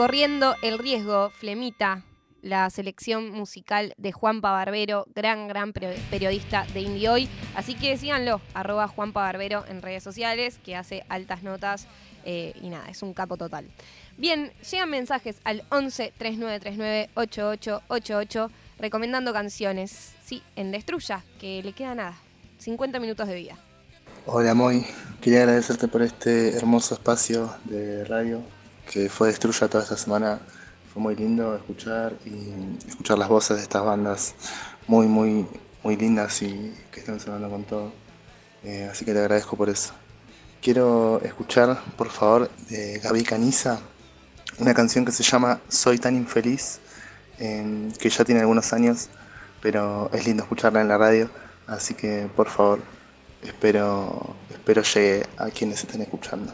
Corriendo el riesgo, Flemita, la selección musical de Juanpa Barbero, gran, gran peri- periodista de Indie Hoy. Así que síganlo, arroba Juanpa Barbero en redes sociales, que hace altas notas eh, y nada, es un capo total. Bien, llegan mensajes al 11 3939 8888 recomendando canciones. Sí, en Destruya, que le queda nada, 50 minutos de vida. Hola Moy, quería agradecerte por este hermoso espacio de radio que fue Destruya toda esta semana. Fue muy lindo escuchar y escuchar las voces de estas bandas muy, muy, muy lindas y que están sonando con todo. Eh, así que te agradezco por eso. Quiero escuchar, por favor, de Gaby Caniza, una canción que se llama Soy tan infeliz, que ya tiene algunos años, pero es lindo escucharla en la radio. Así que, por favor, espero, espero llegue a quienes estén escuchando.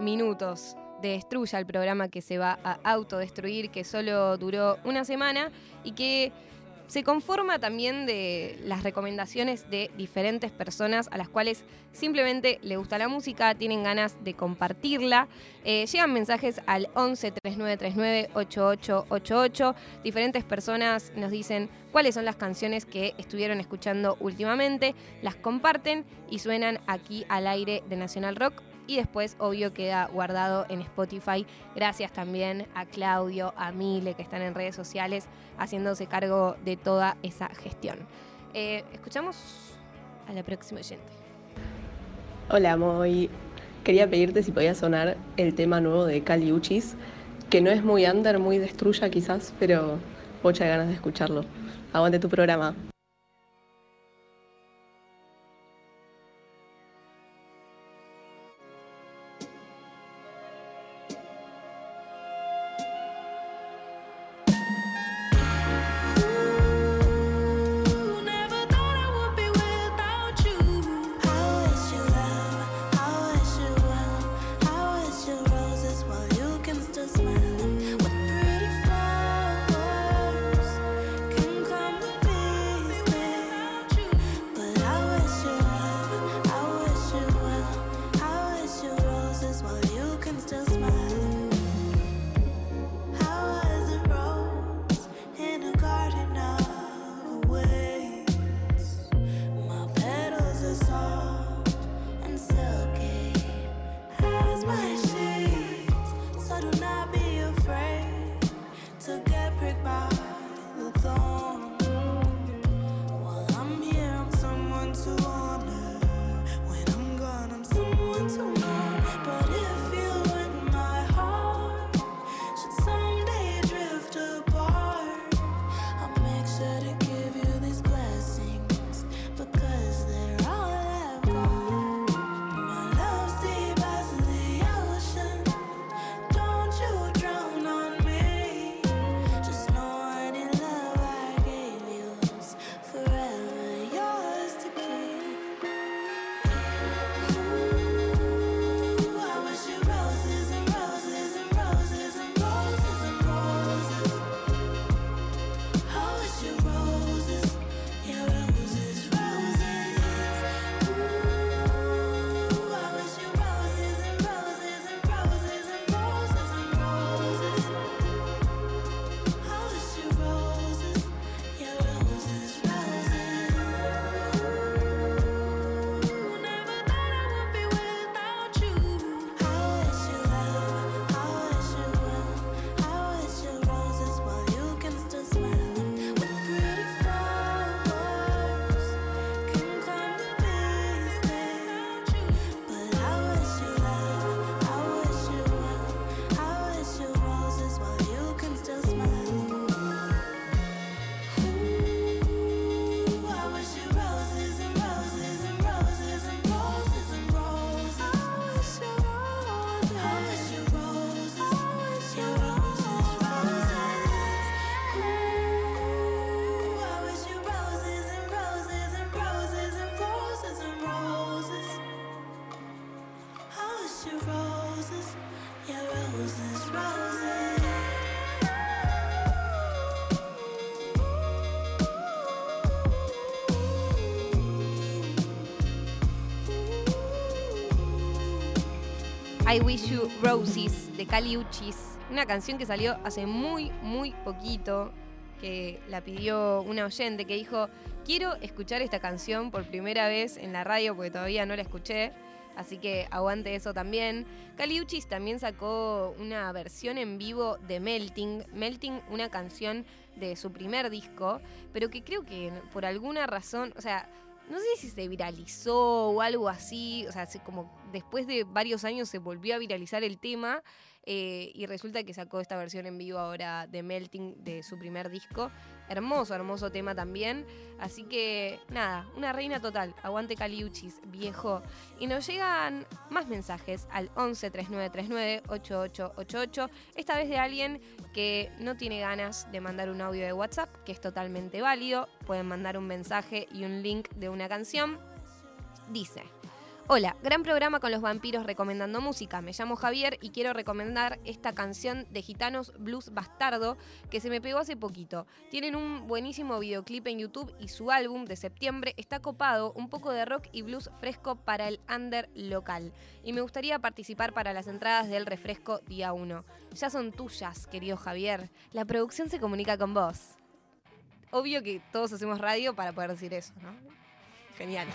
Minutos de Destruya, el programa que se va a autodestruir, que solo duró una semana y que se conforma también de las recomendaciones de diferentes personas a las cuales simplemente le gusta la música, tienen ganas de compartirla. Eh, llegan mensajes al 11 3939 8888. Diferentes personas nos dicen cuáles son las canciones que estuvieron escuchando últimamente, las comparten y suenan aquí al aire de Nacional Rock y después, obvio, queda guardado en Spotify. Gracias también a Claudio, a Mile, que están en redes sociales haciéndose cargo de toda esa gestión. Eh, escuchamos a la próxima oyente. Hola, Moy. Quería pedirte si podía sonar el tema nuevo de Cali Uchis, que no es muy under, muy destruya quizás, pero muchas ganas de escucharlo. Aguante tu programa. I Wish You Roses de Cali Uchis. Una canción que salió hace muy, muy poquito. Que la pidió una oyente que dijo: Quiero escuchar esta canción por primera vez en la radio porque todavía no la escuché. Así que aguante eso también. Cali Uchis también sacó una versión en vivo de Melting. Melting, una canción de su primer disco, pero que creo que por alguna razón, o sea, no sé si se viralizó o algo así, o sea, se- como después de varios años se volvió a viralizar el tema eh, y resulta que sacó esta versión en vivo ahora de Melting de su primer disco. Hermoso, hermoso tema también. Así que nada, una reina total. Aguante Caliuchis, viejo. Y nos llegan más mensajes al 11 3939 8888. Esta vez de alguien que no tiene ganas de mandar un audio de WhatsApp, que es totalmente válido. Pueden mandar un mensaje y un link de una canción. Dice. Hola, gran programa con los vampiros recomendando música. Me llamo Javier y quiero recomendar esta canción de Gitanos Blues Bastardo que se me pegó hace poquito. Tienen un buenísimo videoclip en YouTube y su álbum de septiembre está copado, un poco de rock y blues fresco para el under local. Y me gustaría participar para las entradas del refresco día 1. Ya son tuyas, querido Javier. La producción se comunica con vos. Obvio que todos hacemos radio para poder decir eso, ¿no? Genial.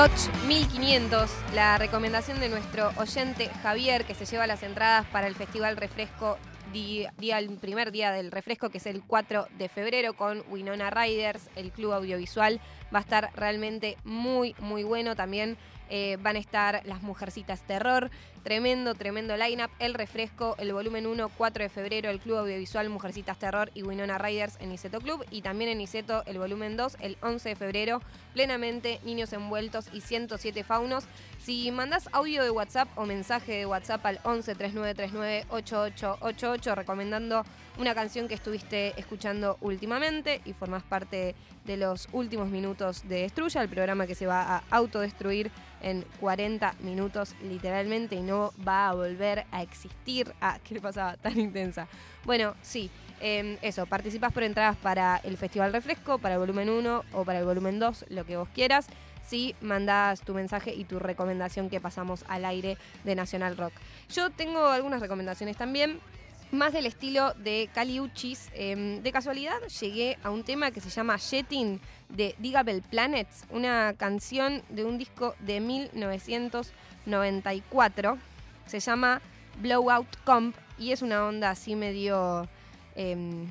Dodge 1500, la recomendación de nuestro oyente Javier, que se lleva las entradas para el Festival Refresco, día- el primer día del refresco, que es el 4 de febrero, con Winona Riders, el club audiovisual. Va a estar realmente muy, muy bueno. También eh, van a estar las Mujercitas Terror. Tremendo, tremendo lineup. El refresco, el volumen 1, 4 de febrero, el club audiovisual Mujercitas Terror y Winona Riders en Iseto Club. Y también en Iseto, el volumen 2, el 11 de febrero, plenamente Niños Envueltos y 107 Faunos. Si mandas audio de WhatsApp o mensaje de WhatsApp al 11 3939 8888 recomendando una canción que estuviste escuchando últimamente y formás parte de los últimos minutos de Destruya, el programa que se va a autodestruir en 40 minutos literalmente y no va a volver a existir. *laughs* Ah, ¿qué le pasaba? Tan intensa. Bueno, sí, eh, eso, participás por entradas para el Festival Refresco, para el volumen 1 o para el volumen 2, lo que vos quieras. Si mandás tu mensaje y tu recomendación que pasamos al aire de Nacional Rock. Yo tengo algunas recomendaciones también. Más del estilo de Cali Uchis. Eh, de casualidad llegué a un tema que se llama Jetting de Digable Planets, una canción de un disco de 1994. Se llama Blowout Comp y es una onda así medio em,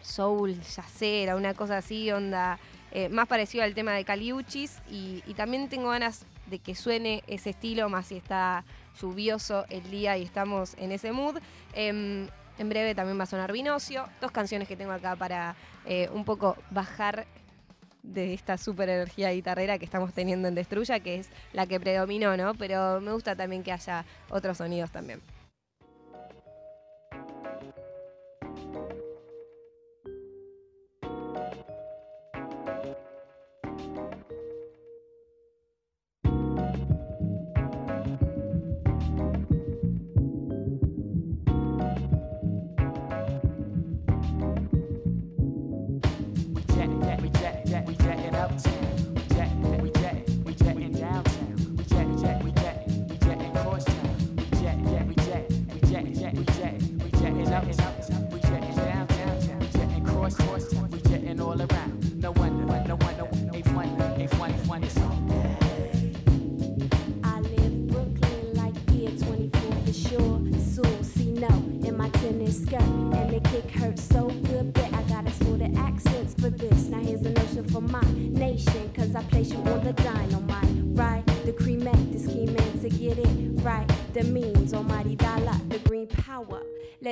soul, yacera, una cosa así, onda eh, más parecido al tema de Caliuchis y, y también tengo ganas de que suene ese estilo, más si está lluvioso el día y estamos en ese mood. Em, en breve también va a sonar Vinocio, dos canciones que tengo acá para eh, un poco bajar de esta super energía guitarrera que estamos teniendo en Destruya, que es la que predominó, ¿no? Pero me gusta también que haya otros sonidos también. All around.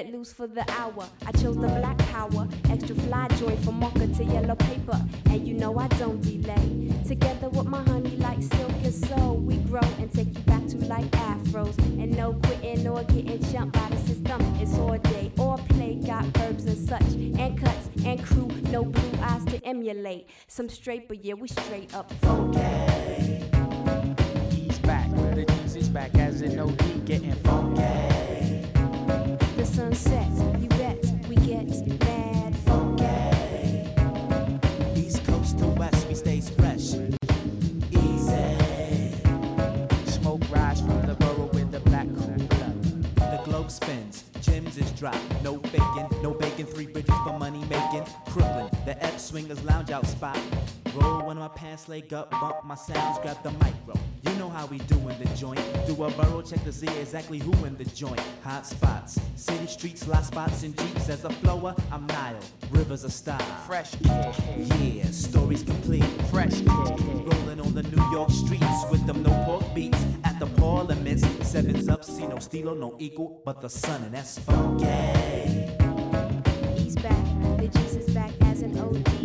Let loose for the hour. I chose the black power, extra fly joint from marker to yellow paper, and you know I don't delay. Together with my honey like silk and soul, we grow and take you back to like afros. And no quitting or getting jumped by the system. It's all day all play. Got verbs and such. And cuts and crew, no blue eyes to emulate. Some straight, but yeah, we straight up funky. He's back, the G's is back as an OD getting funky. The sun sets, you bet we get mad funky. East coast to west, we stays fresh. Easy. Smoke rise from the borough with the black cool blood. The globe spins, gems is dropped. No faking, no bacon, three bridges for money making. Crooklyn, the Ep swingers lounge out spot. Roll when my pants leg up, bump my sounds, grab the micro. You know how we do in the joint. Do a borough check to see exactly who in the joint. Hot spots, city streets, lot spots, and jeeps. As a flower, I'm Nile. Rivers of style. Fresh kid. Yeah, stories complete. Fresh kid. Rolling on the New York streets with them no pork beats at the parliaments. Sevens up, see no stilo, no equal, but the sun, and that's funky. He's back, the G's is back as an OD,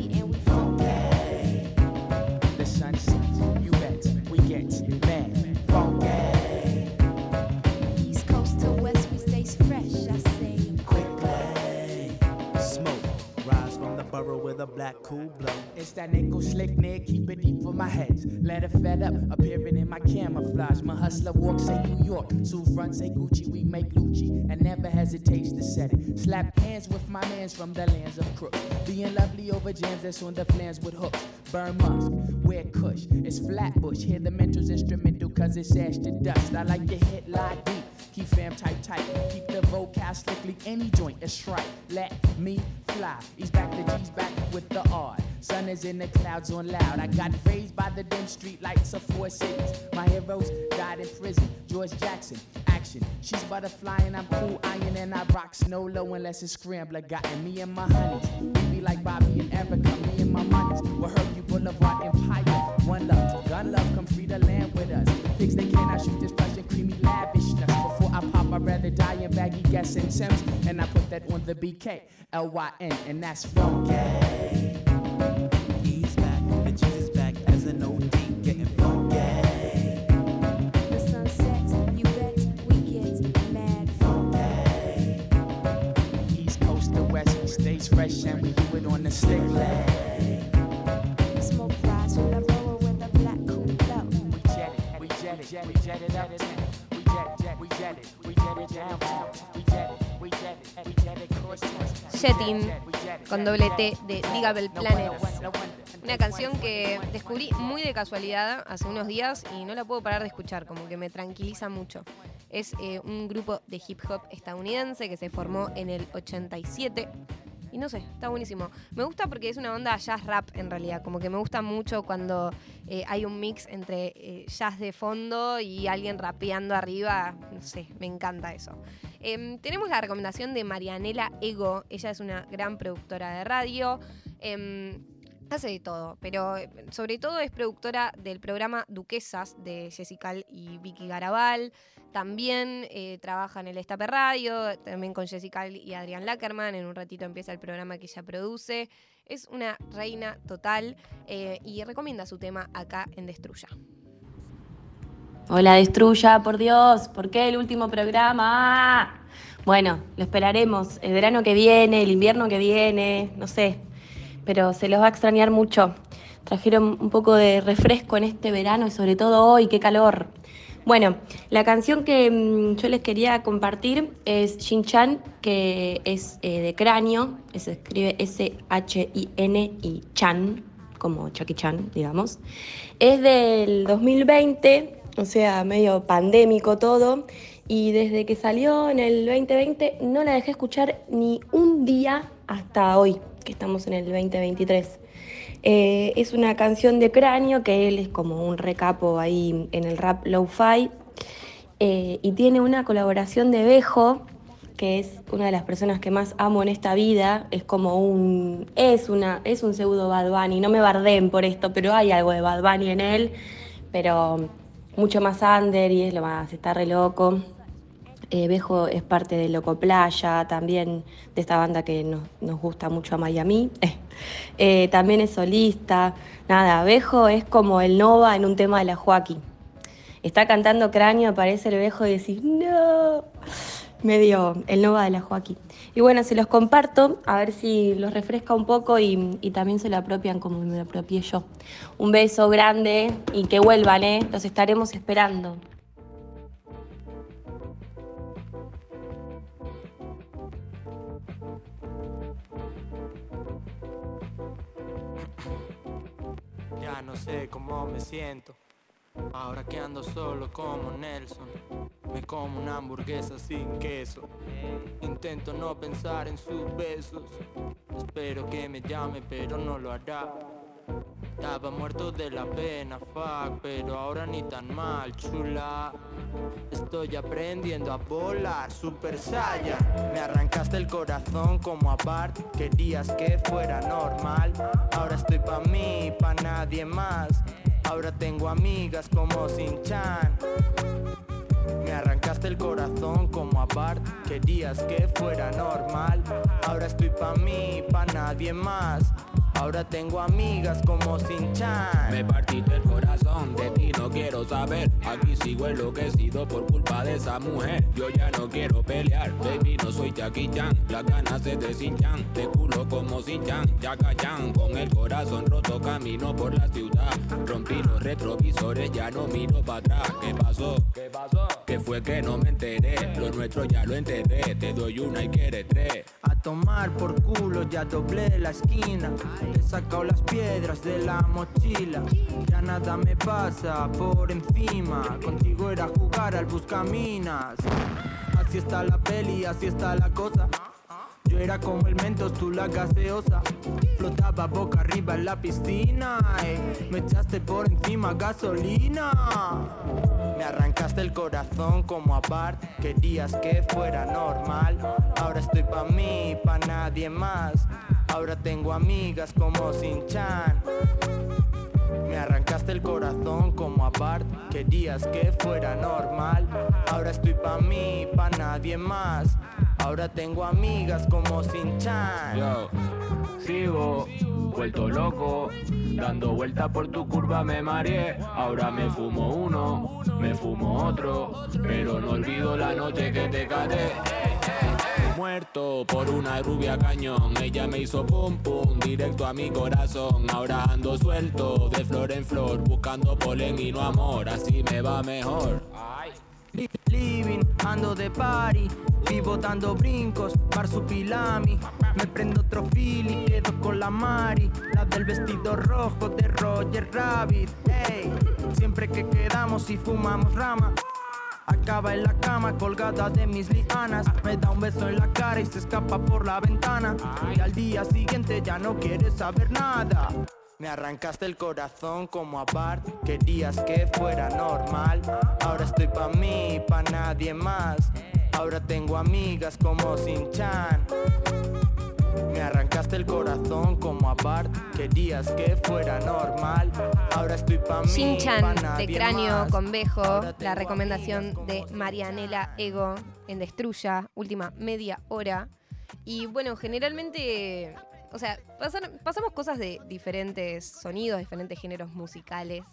with a black cool blow. It's that nickel slick neck, keep it deep for my heads. Let it fed up, appearing in my camouflage. My hustler walks say New York, Sue front say Gucci, we make Lucci, and never hesitates to set it. Slap hands with my mans from the lands of crooks. Being lovely over jams that's on the flans with hooks. Burn musk, wear kush, it's flatbush. Hear the mental's instrumental cause it's ash to dust. I like to hit lie deep. Keep fam tight, tight. Keep the vocal strictly any joint is right. Let me fly. He's back, the G's back with the R. Sun is in the clouds on loud. I got raised by the dim street lights of four cities. My heroes died in prison. George Jackson, action. She's butterfly and I'm cool iron and I rock snow low unless it's scrambler. Gotten me and my honeys. We be like Bobby and Erica. Me and my monies. Hurt you Boulevard Empire. One love, gun love, pop, I'd rather die baggy guessing Sims. And I put that on the BK, L-Y-N, and that's funky. He's back, the Jesus back as an OD, getting funky. the sun sets, you bet we get mad funky. East coast to west, we stays fresh and we do it on the stick leg. Smoke rise from the borough with a black cool blow. We jet it, we jet it, we jet it uptown. We it, we it. We it, we it, we it. Jetting con doble T de Digable Planets. Una canción que descubrí muy de casualidad hace unos días y no la puedo parar de escuchar, como que me tranquiliza mucho. Es eh, un grupo de hip hop estadounidense que se formó en el 87. Y no sé, está buenísimo. Me gusta porque es una onda jazz rap en realidad. Como que me gusta mucho cuando eh, hay un mix entre eh, jazz de fondo y alguien rapeando arriba. No sé, me encanta eso. Em, tenemos la recomendación de Marianela Ego. Ella es una gran productora de radio. Hace de todo, pero eh, sobre todo es productora del programa Duquesas de Jessical y Vicky Garabal. También eh, trabaja en el Estape Radio, también con Jessical y Adrián Lackerman. En un ratito empieza el programa que ella produce. Es una reina total eh, y recomienda su tema acá en Destruya. Hola, Destruya, por Dios, ¿por qué el último programa? Ah. Bueno, lo esperaremos el verano que viene, el invierno que viene, no sé, pero se los va a extrañar mucho. Trajeron un poco de refresco en este verano y sobre todo hoy, qué calor. Bueno, la canción que mm, yo les quería compartir es Shin Chan, que es eh, de cráneo, se escribe S-H-I-N y Chan, como Chucky Chan, digamos. Es del 2020, o sea, medio pandémico todo, y desde que salió en el 2020 no la dejé escuchar ni un día hasta hoy, que estamos en el 2023. Eh, es una canción de cráneo que él es como un recapo ahí en el rap lo-fi eh, y tiene una colaboración de Bejo, que es una de las personas que más amo en esta vida. Es como un. Es, una, es un pseudo Bad Bunny. No me bardeen por esto, pero hay algo de Bad Bunny en él. Pero mucho más under y es lo más. Está re loco. Eh, Bejo es parte de Loco Playa, también de esta banda que nos, nos gusta mucho a Miami. *laughs* Eh, también es solista. Nada, Bejo es como el Nova en un tema de la Joaquín. Está cantando cráneo, aparece el Bejo y decís, no. *laughs* medio el Nova de la Joaquín. Y bueno, se los comparto, a ver si los refresca un poco y, y también se lo apropian como me lo apropié yo. Un beso grande y que vuelvan, ¿eh? Los estaremos esperando. No sé cómo me siento. Ahora que ando solo como Nelson. Me como una hamburguesa sin queso. Intento no pensar en sus besos. Espero que me llame, pero no lo hará. Estaba muerto de la pena, fuck, pero ahora ni tan mal, chula. Estoy aprendiendo a volar, super saiyan. Me arrancaste el corazón como a Bart, querías que fuera normal. Ahora estoy pa' mí, pa' nadie más. Ahora tengo amigas como Sin-Chan. Me arrancaste el corazón como a Bart, querías que fuera normal. Ahora estoy pa' mí, pa' nadie más. Ahora tengo amigas como Sin-Chan. Me partiste el corazón, de ti no quiero saber. Aquí sigo enloquecido por culpa de esa mujer. Yo ya no quiero pelear, baby, no soy Jackie Chan. Las ganas se te cinchan, te culo como Sin-Chan. Jacka Chan, con el corazón roto camino por la ciudad. Rompí los retrovisores, ya no miro para atrás. ¿Qué pasó? ¿Qué pasó? Fue que no me enteré. Lo nuestro ya lo enteré. Te doy una y quieres tres. A tomar por culo, ya doblé la esquina. He sacado las piedras de la mochila. Ya nada me pasa por encima. Contigo era jugar al buscaminas. Así está la peli, así está la cosa. Yo era como el mentos, tú la gaseosa. Flotaba boca arriba en la piscina. ey. Me echaste por encima gasolina. Me arrancaste el corazón como a Bart. Querías que fuera normal. Ahora estoy pa' mí, pa' nadie más. Ahora tengo amigas como Sin-Chan. Me arrancaste el corazón como a Bart. Querías que fuera normal. Ahora estoy pa' mí, pa' nadie más. Ahora tengo amigas como Sin-Chan. Yo sigo vuelto loco, dando vuelta por tu curva me mareé. Ahora me fumo uno, me fumo otro, pero no olvido la noche que te caté. Muerto por una rubia cañón, ella me hizo pum pum directo a mi corazón. Ahora ando suelto de flor en flor, buscando polen y no amor, así me va mejor. Living, ando de party, vivo dando brincos, marsupilami. Me prendo otro fil y quedo con la Mari, la del vestido rojo de Roger Rabbit. Ey, siempre que quedamos y fumamos rama. Acaba en la cama colgada de mis lianas Me da un beso en la cara y se escapa por la ventana Y al día siguiente ya no quiere saber nada me arrancaste el corazón como a Bart Querías que fuera normal. Ahora estoy pa' mí, pa' nadie más. Ahora tengo amigas como Sin-Chan. Me arrancaste el corazón como a Bart Querías que fuera normal. Ahora estoy pa' mí, pa' Shin-Chan de nadie Cráneo más. con Bejo, la recomendación de Marianela Ego en Destruya, última media hora. Y bueno, generalmente, o sea, pasamos cosas de diferentes sonidos, diferentes géneros musicales.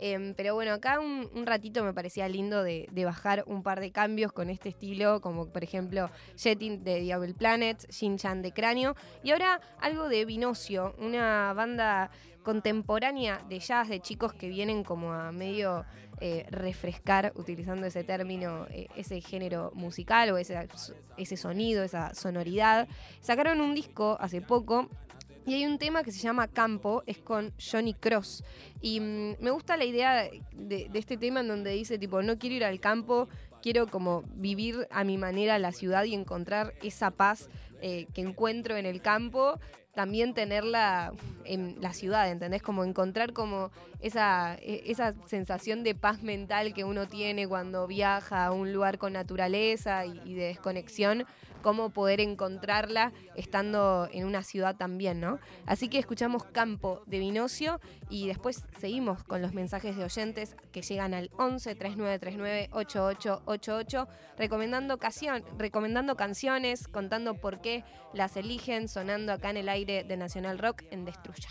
Em, pero bueno, acá un, ratito me parecía lindo de, bajar un par de cambios con este estilo, como por ejemplo Jetting de Diablo Planet, Shin-Chan de Cráneo, y ahora algo de Vinocio, una banda contemporánea de jazz de chicos que vienen como a medio eh, refrescar, utilizando ese término, eh, ese género musical o ese, ese sonido, esa sonoridad. Sacaron un disco hace poco y hay un tema que se llama Campo, es con Johnny Cross. Y mm, me gusta la idea de, este tema en donde dice, tipo, no quiero ir al campo, quiero como vivir a mi manera la ciudad y encontrar esa paz eh, que encuentro en el campo, también tenerla en la ciudad, ¿entendés? Como encontrar como esa, e- esa sensación de paz mental que uno tiene cuando viaja a un lugar con naturaleza y, y de desconexión, cómo poder encontrarla estando en una ciudad también, ¿no? Así que escuchamos Campo de Vinocio y después seguimos con los mensajes de oyentes que llegan al 11 3939 8888 recomendando, canción- recomendando canciones, contando por qué las eligen, sonando acá en el aire de Nacional Rock en Destruya.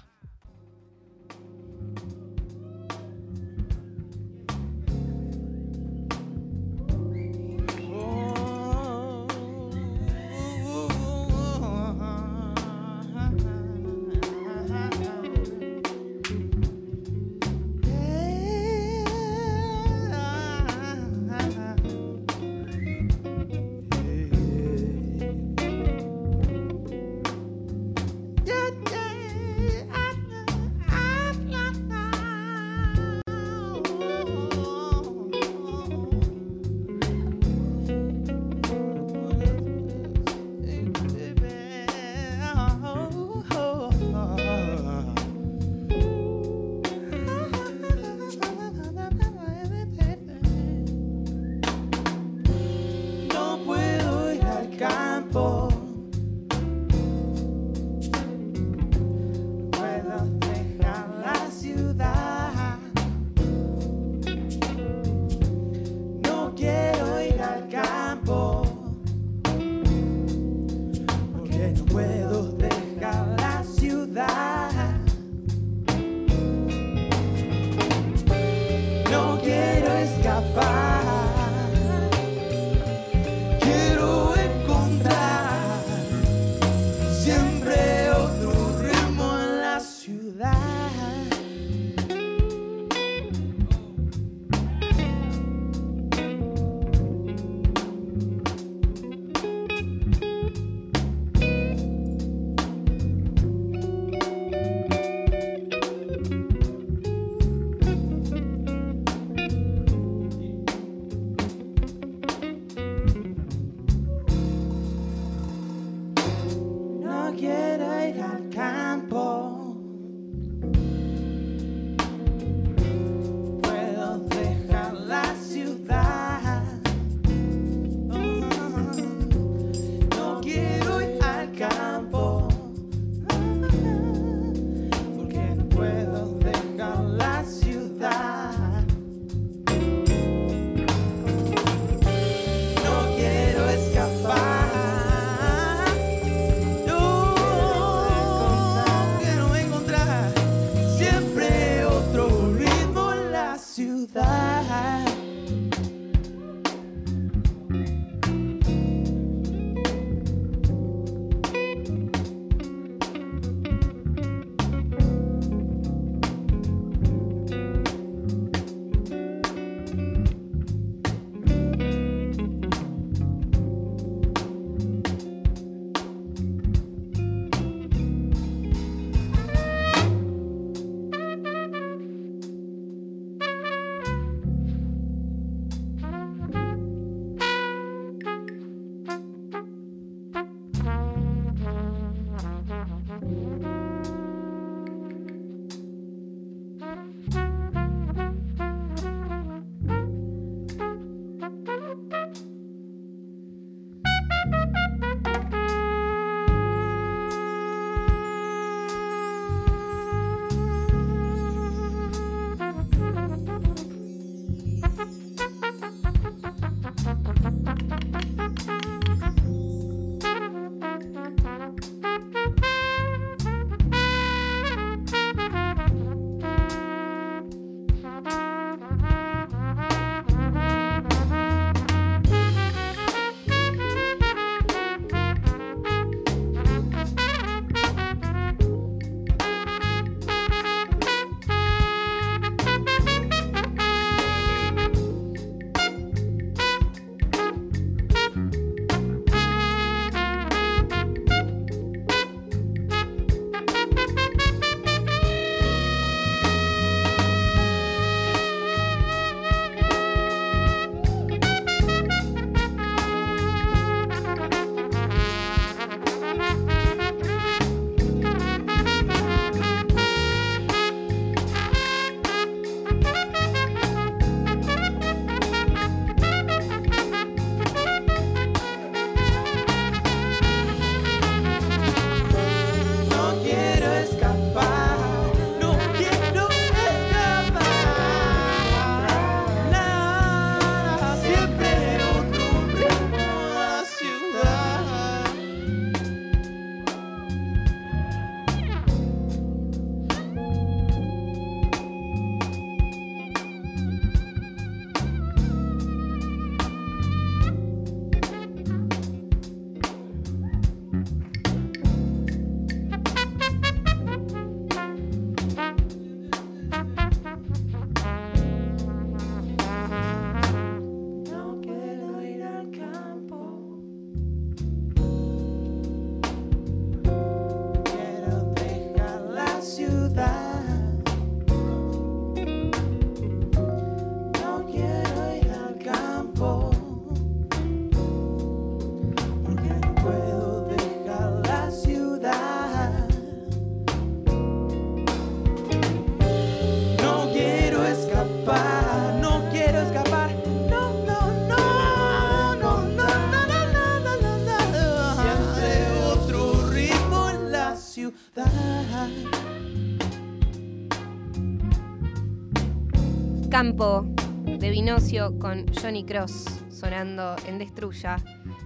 Campo de Vinocio con Johnny Cross sonando en Destruya.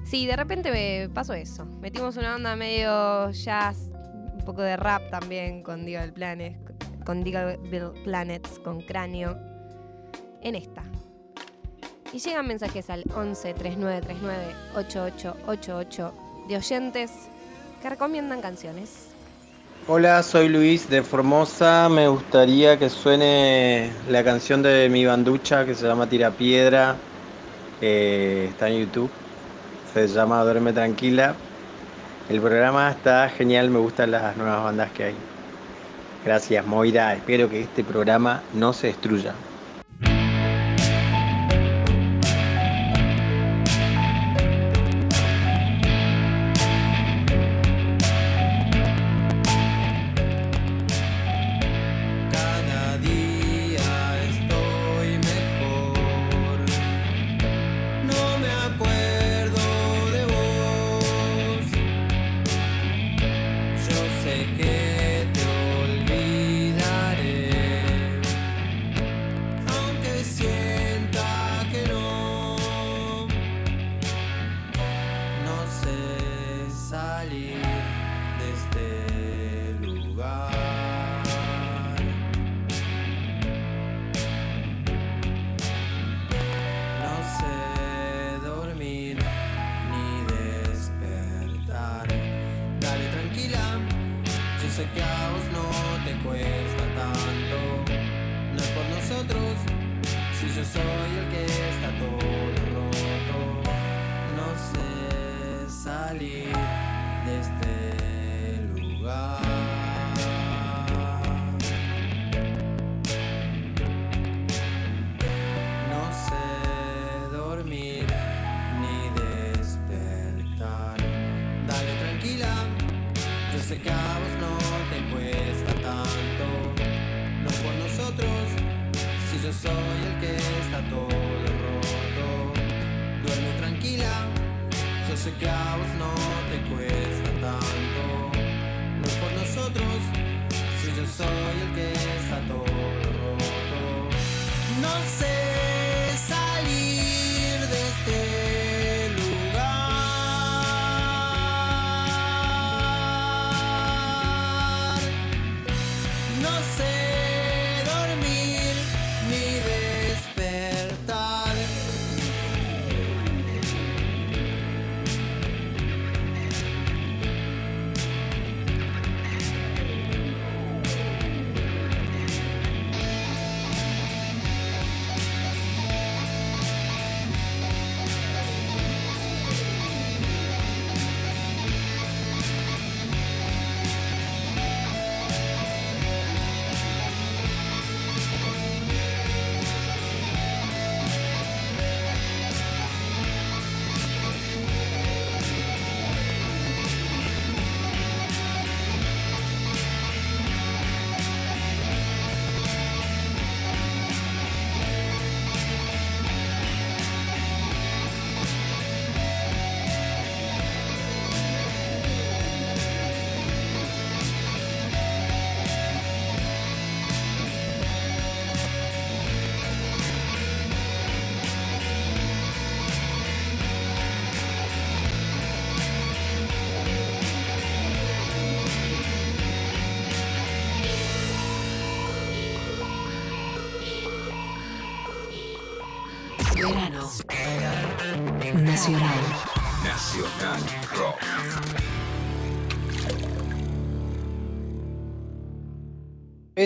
Sí, de repente me pasó eso. Metimos una onda medio jazz, un poco de rap también con Digal Planets, con Digal Planets, con Cráneo, en esta. Y llegan mensajes al 11 3939 8888 de oyentes que recomiendan canciones. Hola, soy Luis de Formosa. Me gustaría que suene la canción de mi banducha que se llama Tira Piedra. Está en YouTube. Se llama Duerme Tranquila. El programa está genial, me gustan las nuevas bandas que hay. Gracias, Moira. Espero que este programa no se destruya.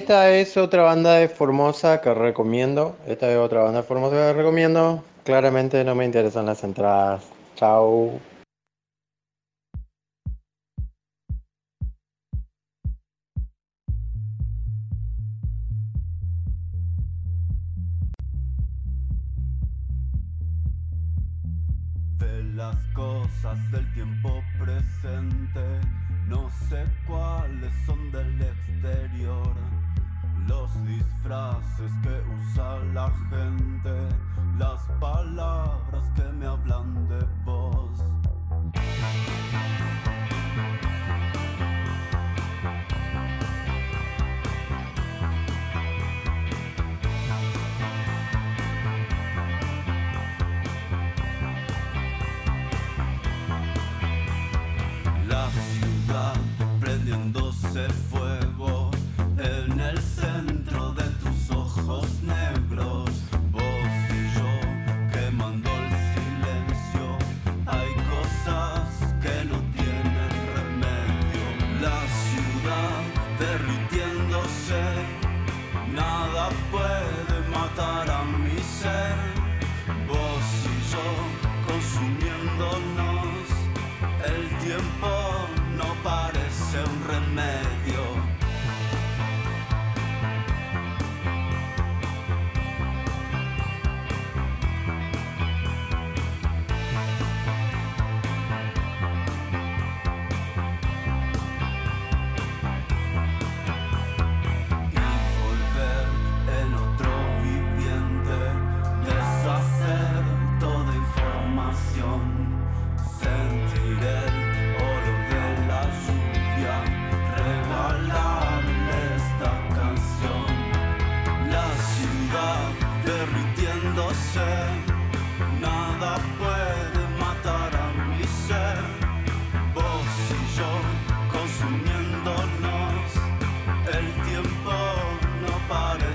Esta es otra banda de Formosa que recomiendo. Esta es otra banda de Formosa que recomiendo. Claramente no me interesan las entradas. Chao.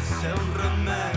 senza un rammello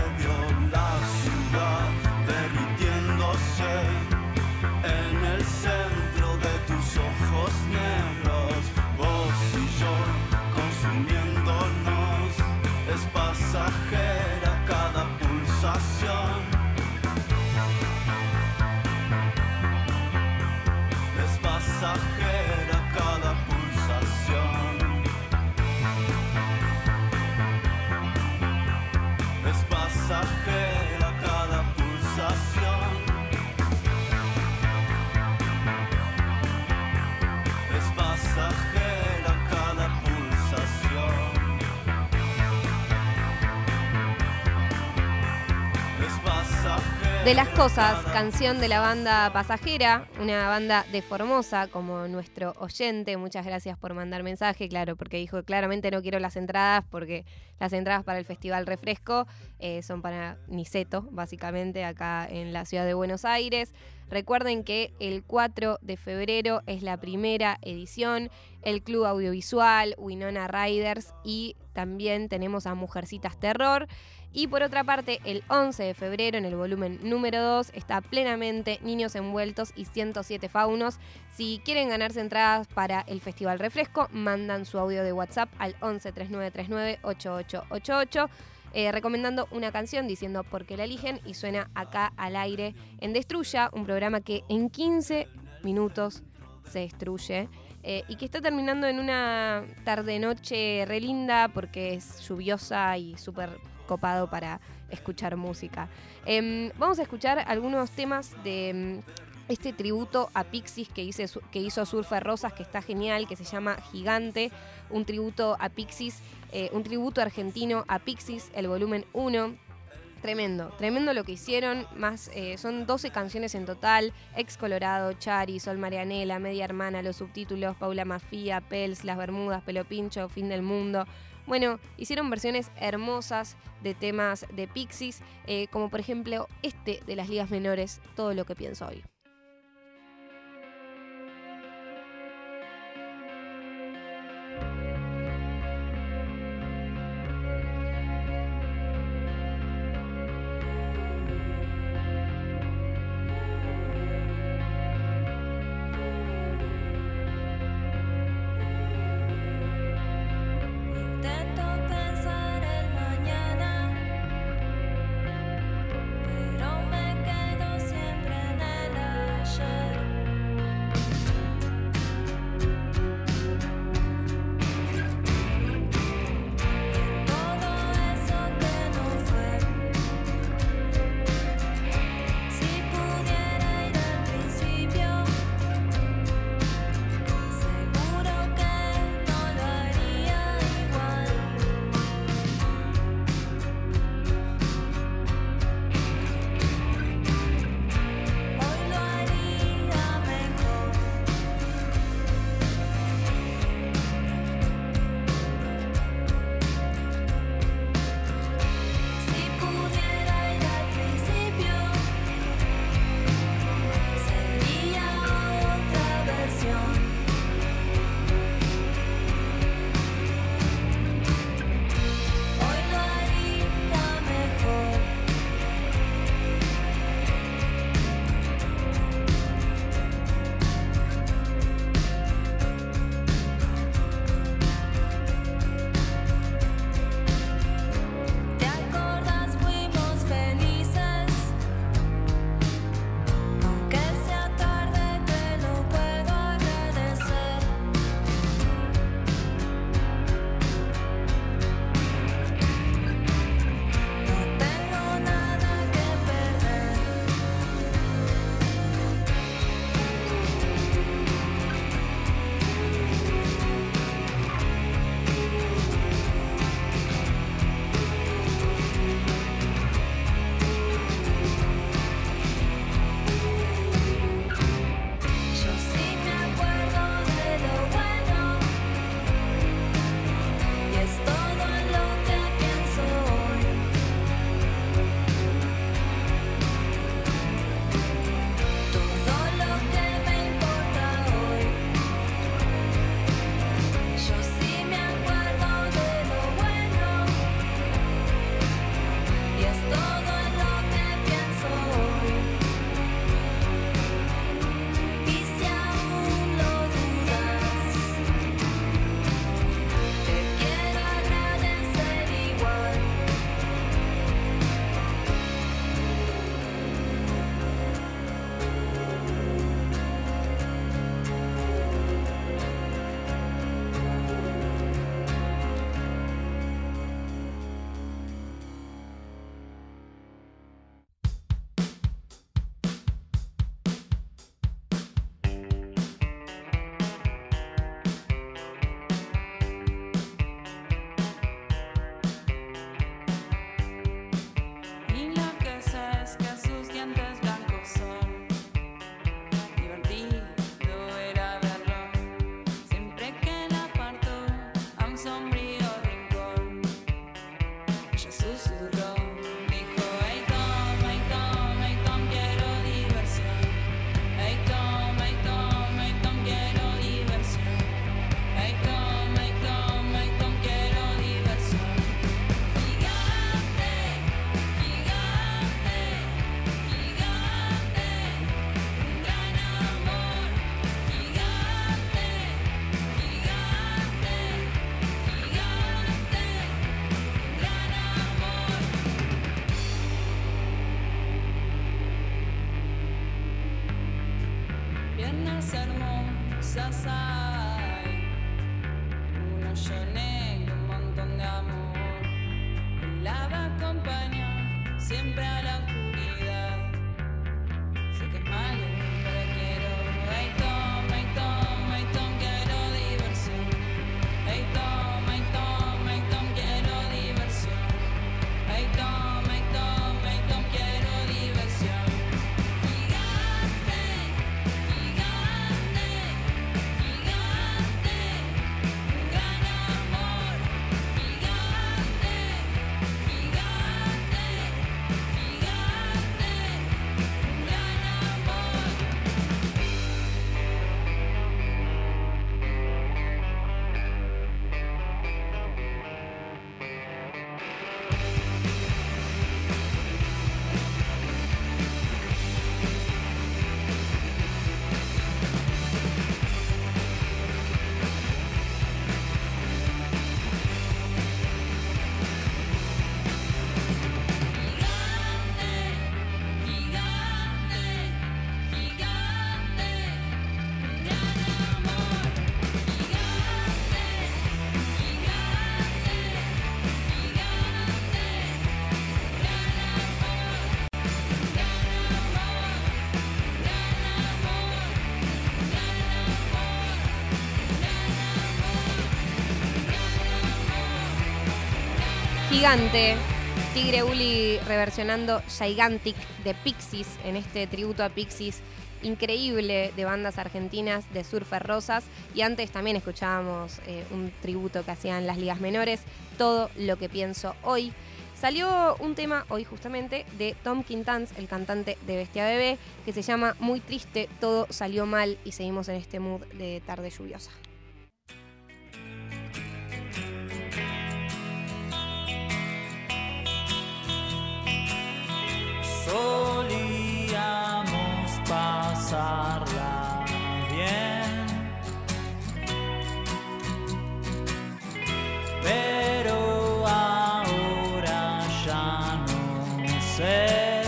De las cosas, canción de la banda Pasajera, una banda de Formosa, como nuestro oyente. Muchas gracias por mandar mensaje, claro, porque dijo que claramente no quiero las entradas, porque las entradas para el Festival Refresco eh, son para Niceto, básicamente, acá en la ciudad de Buenos Aires. Recuerden que el 4 de febrero es la primera edición, el Club Audiovisual, Winona Riders y también tenemos a Mujercitas Terror. Y por otra parte, el 11 de febrero, en el volumen número 2, está plenamente Niños Envueltos y 107 Faunos. Si quieren ganarse entradas para el Festival Refresco, mandan su audio de WhatsApp al 11 3939 8888. eh, recomendando una canción diciendo por qué la eligen y suena acá al aire en Destruya, un programa que en 15 minutos se destruye eh, y que está terminando en una tarde-noche re linda porque es lluviosa y súper copado para escuchar música. Em, vamos a escuchar algunos temas de em, este tributo a Pixies que, hice, que hizo Surfer Rosas, que está genial, que se llama Gigante, un tributo a Pixies, eh, un tributo argentino a Pixies, el volumen 1. Tremendo, tremendo lo que hicieron. Más, eh, son 12 canciones en total. Ex Colorado, Chari, Sol Marianela, Media Hermana, los subtítulos, Paula Mafia, Pels, Las Bermudas, Pelo Pincho, Fin del Mundo. Bueno, hicieron versiones hermosas de temas de Pixies, eh, como por ejemplo este de las ligas menores, Todo lo que pienso hoy. Gigante. Tigre Uli reversionando Gigantic de Pixies en este tributo a Pixies increíble de bandas argentinas de Surfer Rosas. Y antes también escuchábamos eh, un tributo que hacían las ligas menores, Todo lo que pienso hoy. Salió un tema hoy justamente de Tom Quintans, el cantante de Bestia Bebé, que se llama Muy triste, todo salió mal y seguimos en este mood de tarde lluviosa. Solíamos pasarla bien. Pero ahora ya no sé.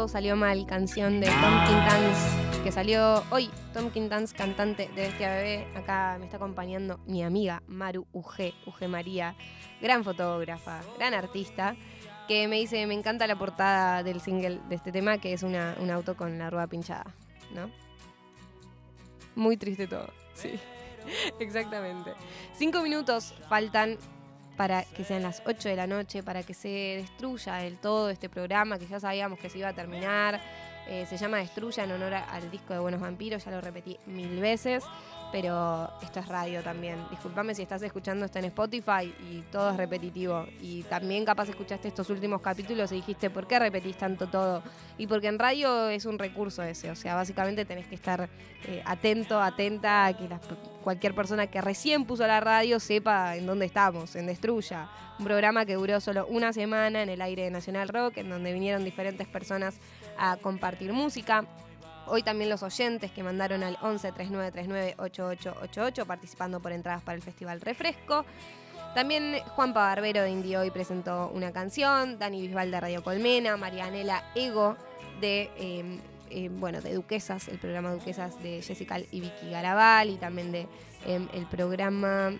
Todo salió mal, canción de Tom Quintans, que salió hoy. Tom Quintans, cantante de Bestia Bebé. Acá me está acompañando mi amiga Maru UG, UG María, gran fotógrafa, gran artista, que me dice, me encanta la portada del single de este tema, que es una- un auto con la rueda pinchada, ¿no? Muy triste todo, sí. *laughs* Exactamente. Cinco minutos faltan para que sean las 8 de la noche, para que se destruya del todo este programa que ya sabíamos que se iba a terminar. Eh, se llama Destruya en honor al disco de Buenos Vampiros, ya lo repetí mil veces, pero esto es radio también. Disculpame si estás escuchando esto en Spotify y todo es repetitivo. Y también capaz escuchaste estos últimos capítulos y dijiste, ¿por qué repetís tanto todo? Y porque en radio es un recurso ese, o sea, básicamente tenés que estar eh, atento, atenta a que cualquier persona que recién puso la radio sepa en dónde estamos, en Destruya. Un programa que duró solo una semana en el aire de Nacional Rock, en donde vinieron diferentes personas a compartir música. Hoy también los oyentes que mandaron al 11 3939 8888 participando por entradas para el Festival Refresco. También Juanpa Barbero de Indie Hoy presentó una canción, Dani Bisbal de Radio Colmena, Marianela Ego de, eh, eh, bueno, de Duquesas, el programa Duquesas de Jessica y Vicky Garabal y también de eh, el programa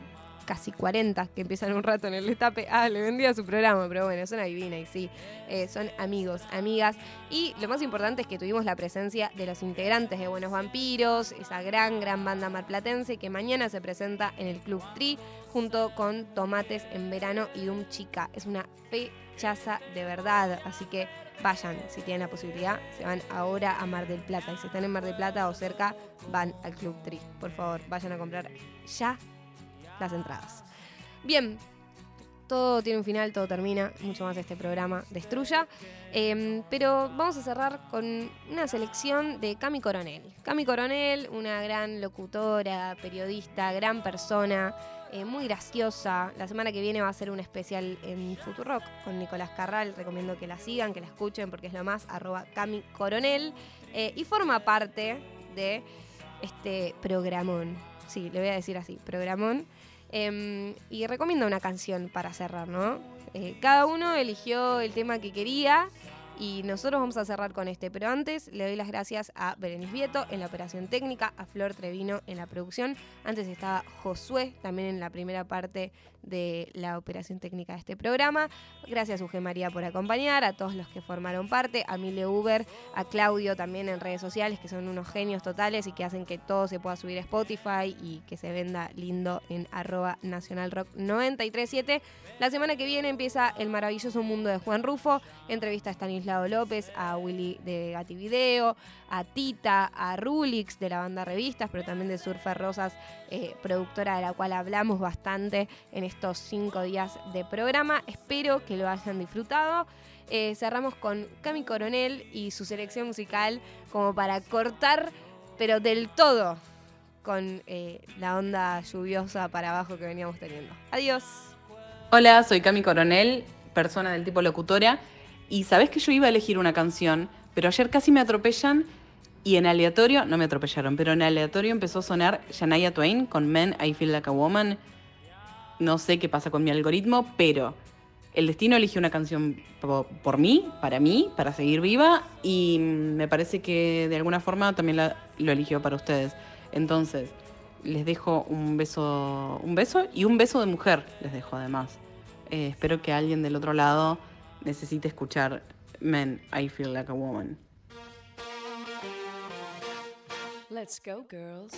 Casi 40, que empiezan un rato en el destape. Ah, le vendía su programa, pero bueno, son adivina y sí, eh, son amigos, amigas. Y lo más importante es que tuvimos la presencia de los integrantes de Buenos Vampiros, esa gran, gran banda marplatense que mañana se presenta en el Club Tri junto con Tomates en Verano y Doom Chica. Es una fechaza de verdad, así que vayan, si tienen la posibilidad, se van ahora a Mar del Plata. Y si están en Mar del Plata o cerca, van al Club Tri. Por favor, vayan a comprar ya las entradas. Bien, todo tiene un final, todo termina, mucho más este programa destruya. Eh, pero vamos a cerrar con una selección de Cami Coronel. Cami Coronel, una gran locutora, periodista, gran persona, eh, muy graciosa. La semana que viene va a ser un especial en Futurock con Nicolás Carral. Recomiendo que la sigan, que la escuchen porque es lo más, arroba Cami Coronel. Eh, y forma parte de este programón. Sí, le voy a decir así, programón. Em, y recomiendo una canción para cerrar, ¿no? Eh, cada uno eligió el tema que quería y nosotros vamos a cerrar con este. Pero antes le doy las gracias a Berenice Vieto en la operación técnica, a Flor Trevino en la producción. Antes estaba Josué también en la primera parte de la operación técnica de este programa. Gracias Uge María por acompañar, a todos los que formaron parte, a Mile Uber, a Claudio también en redes sociales, que son unos genios totales y que hacen que todo se pueda subir a Spotify y que se venda lindo en arroba Nacional Rock 937. La semana que viene empieza El maravilloso mundo de Juan Rufo, entrevista a Stanislao López, a Willy de Gati Video, a Tita, a Rulix de la banda Revistas, pero también de Surfer Rosas, eh, productora de la cual hablamos bastante en estos cinco días de programa. Espero que lo hayan disfrutado. Eh, cerramos con Cami Coronel y su selección musical como para cortar, pero del todo, con eh, la onda lluviosa para abajo que veníamos teniendo. Adiós. Hola, soy Cami Coronel, persona del tipo locutora. Y sabés que yo iba a elegir una canción, pero ayer casi me atropellan y en aleatorio, no me atropellaron, pero en aleatorio empezó a sonar Shania Twain con Men I Feel Like a Woman. No sé qué pasa con mi algoritmo, pero el destino eligió una canción po- por mí, para mí, para seguir viva y me parece que de alguna forma también lo eligió para ustedes. Entonces, les dejo un beso, un beso y un beso de mujer, les dejo además. Eh, espero que alguien del otro lado necesite escuchar Men, I Feel Like a Woman. Let's go, girls.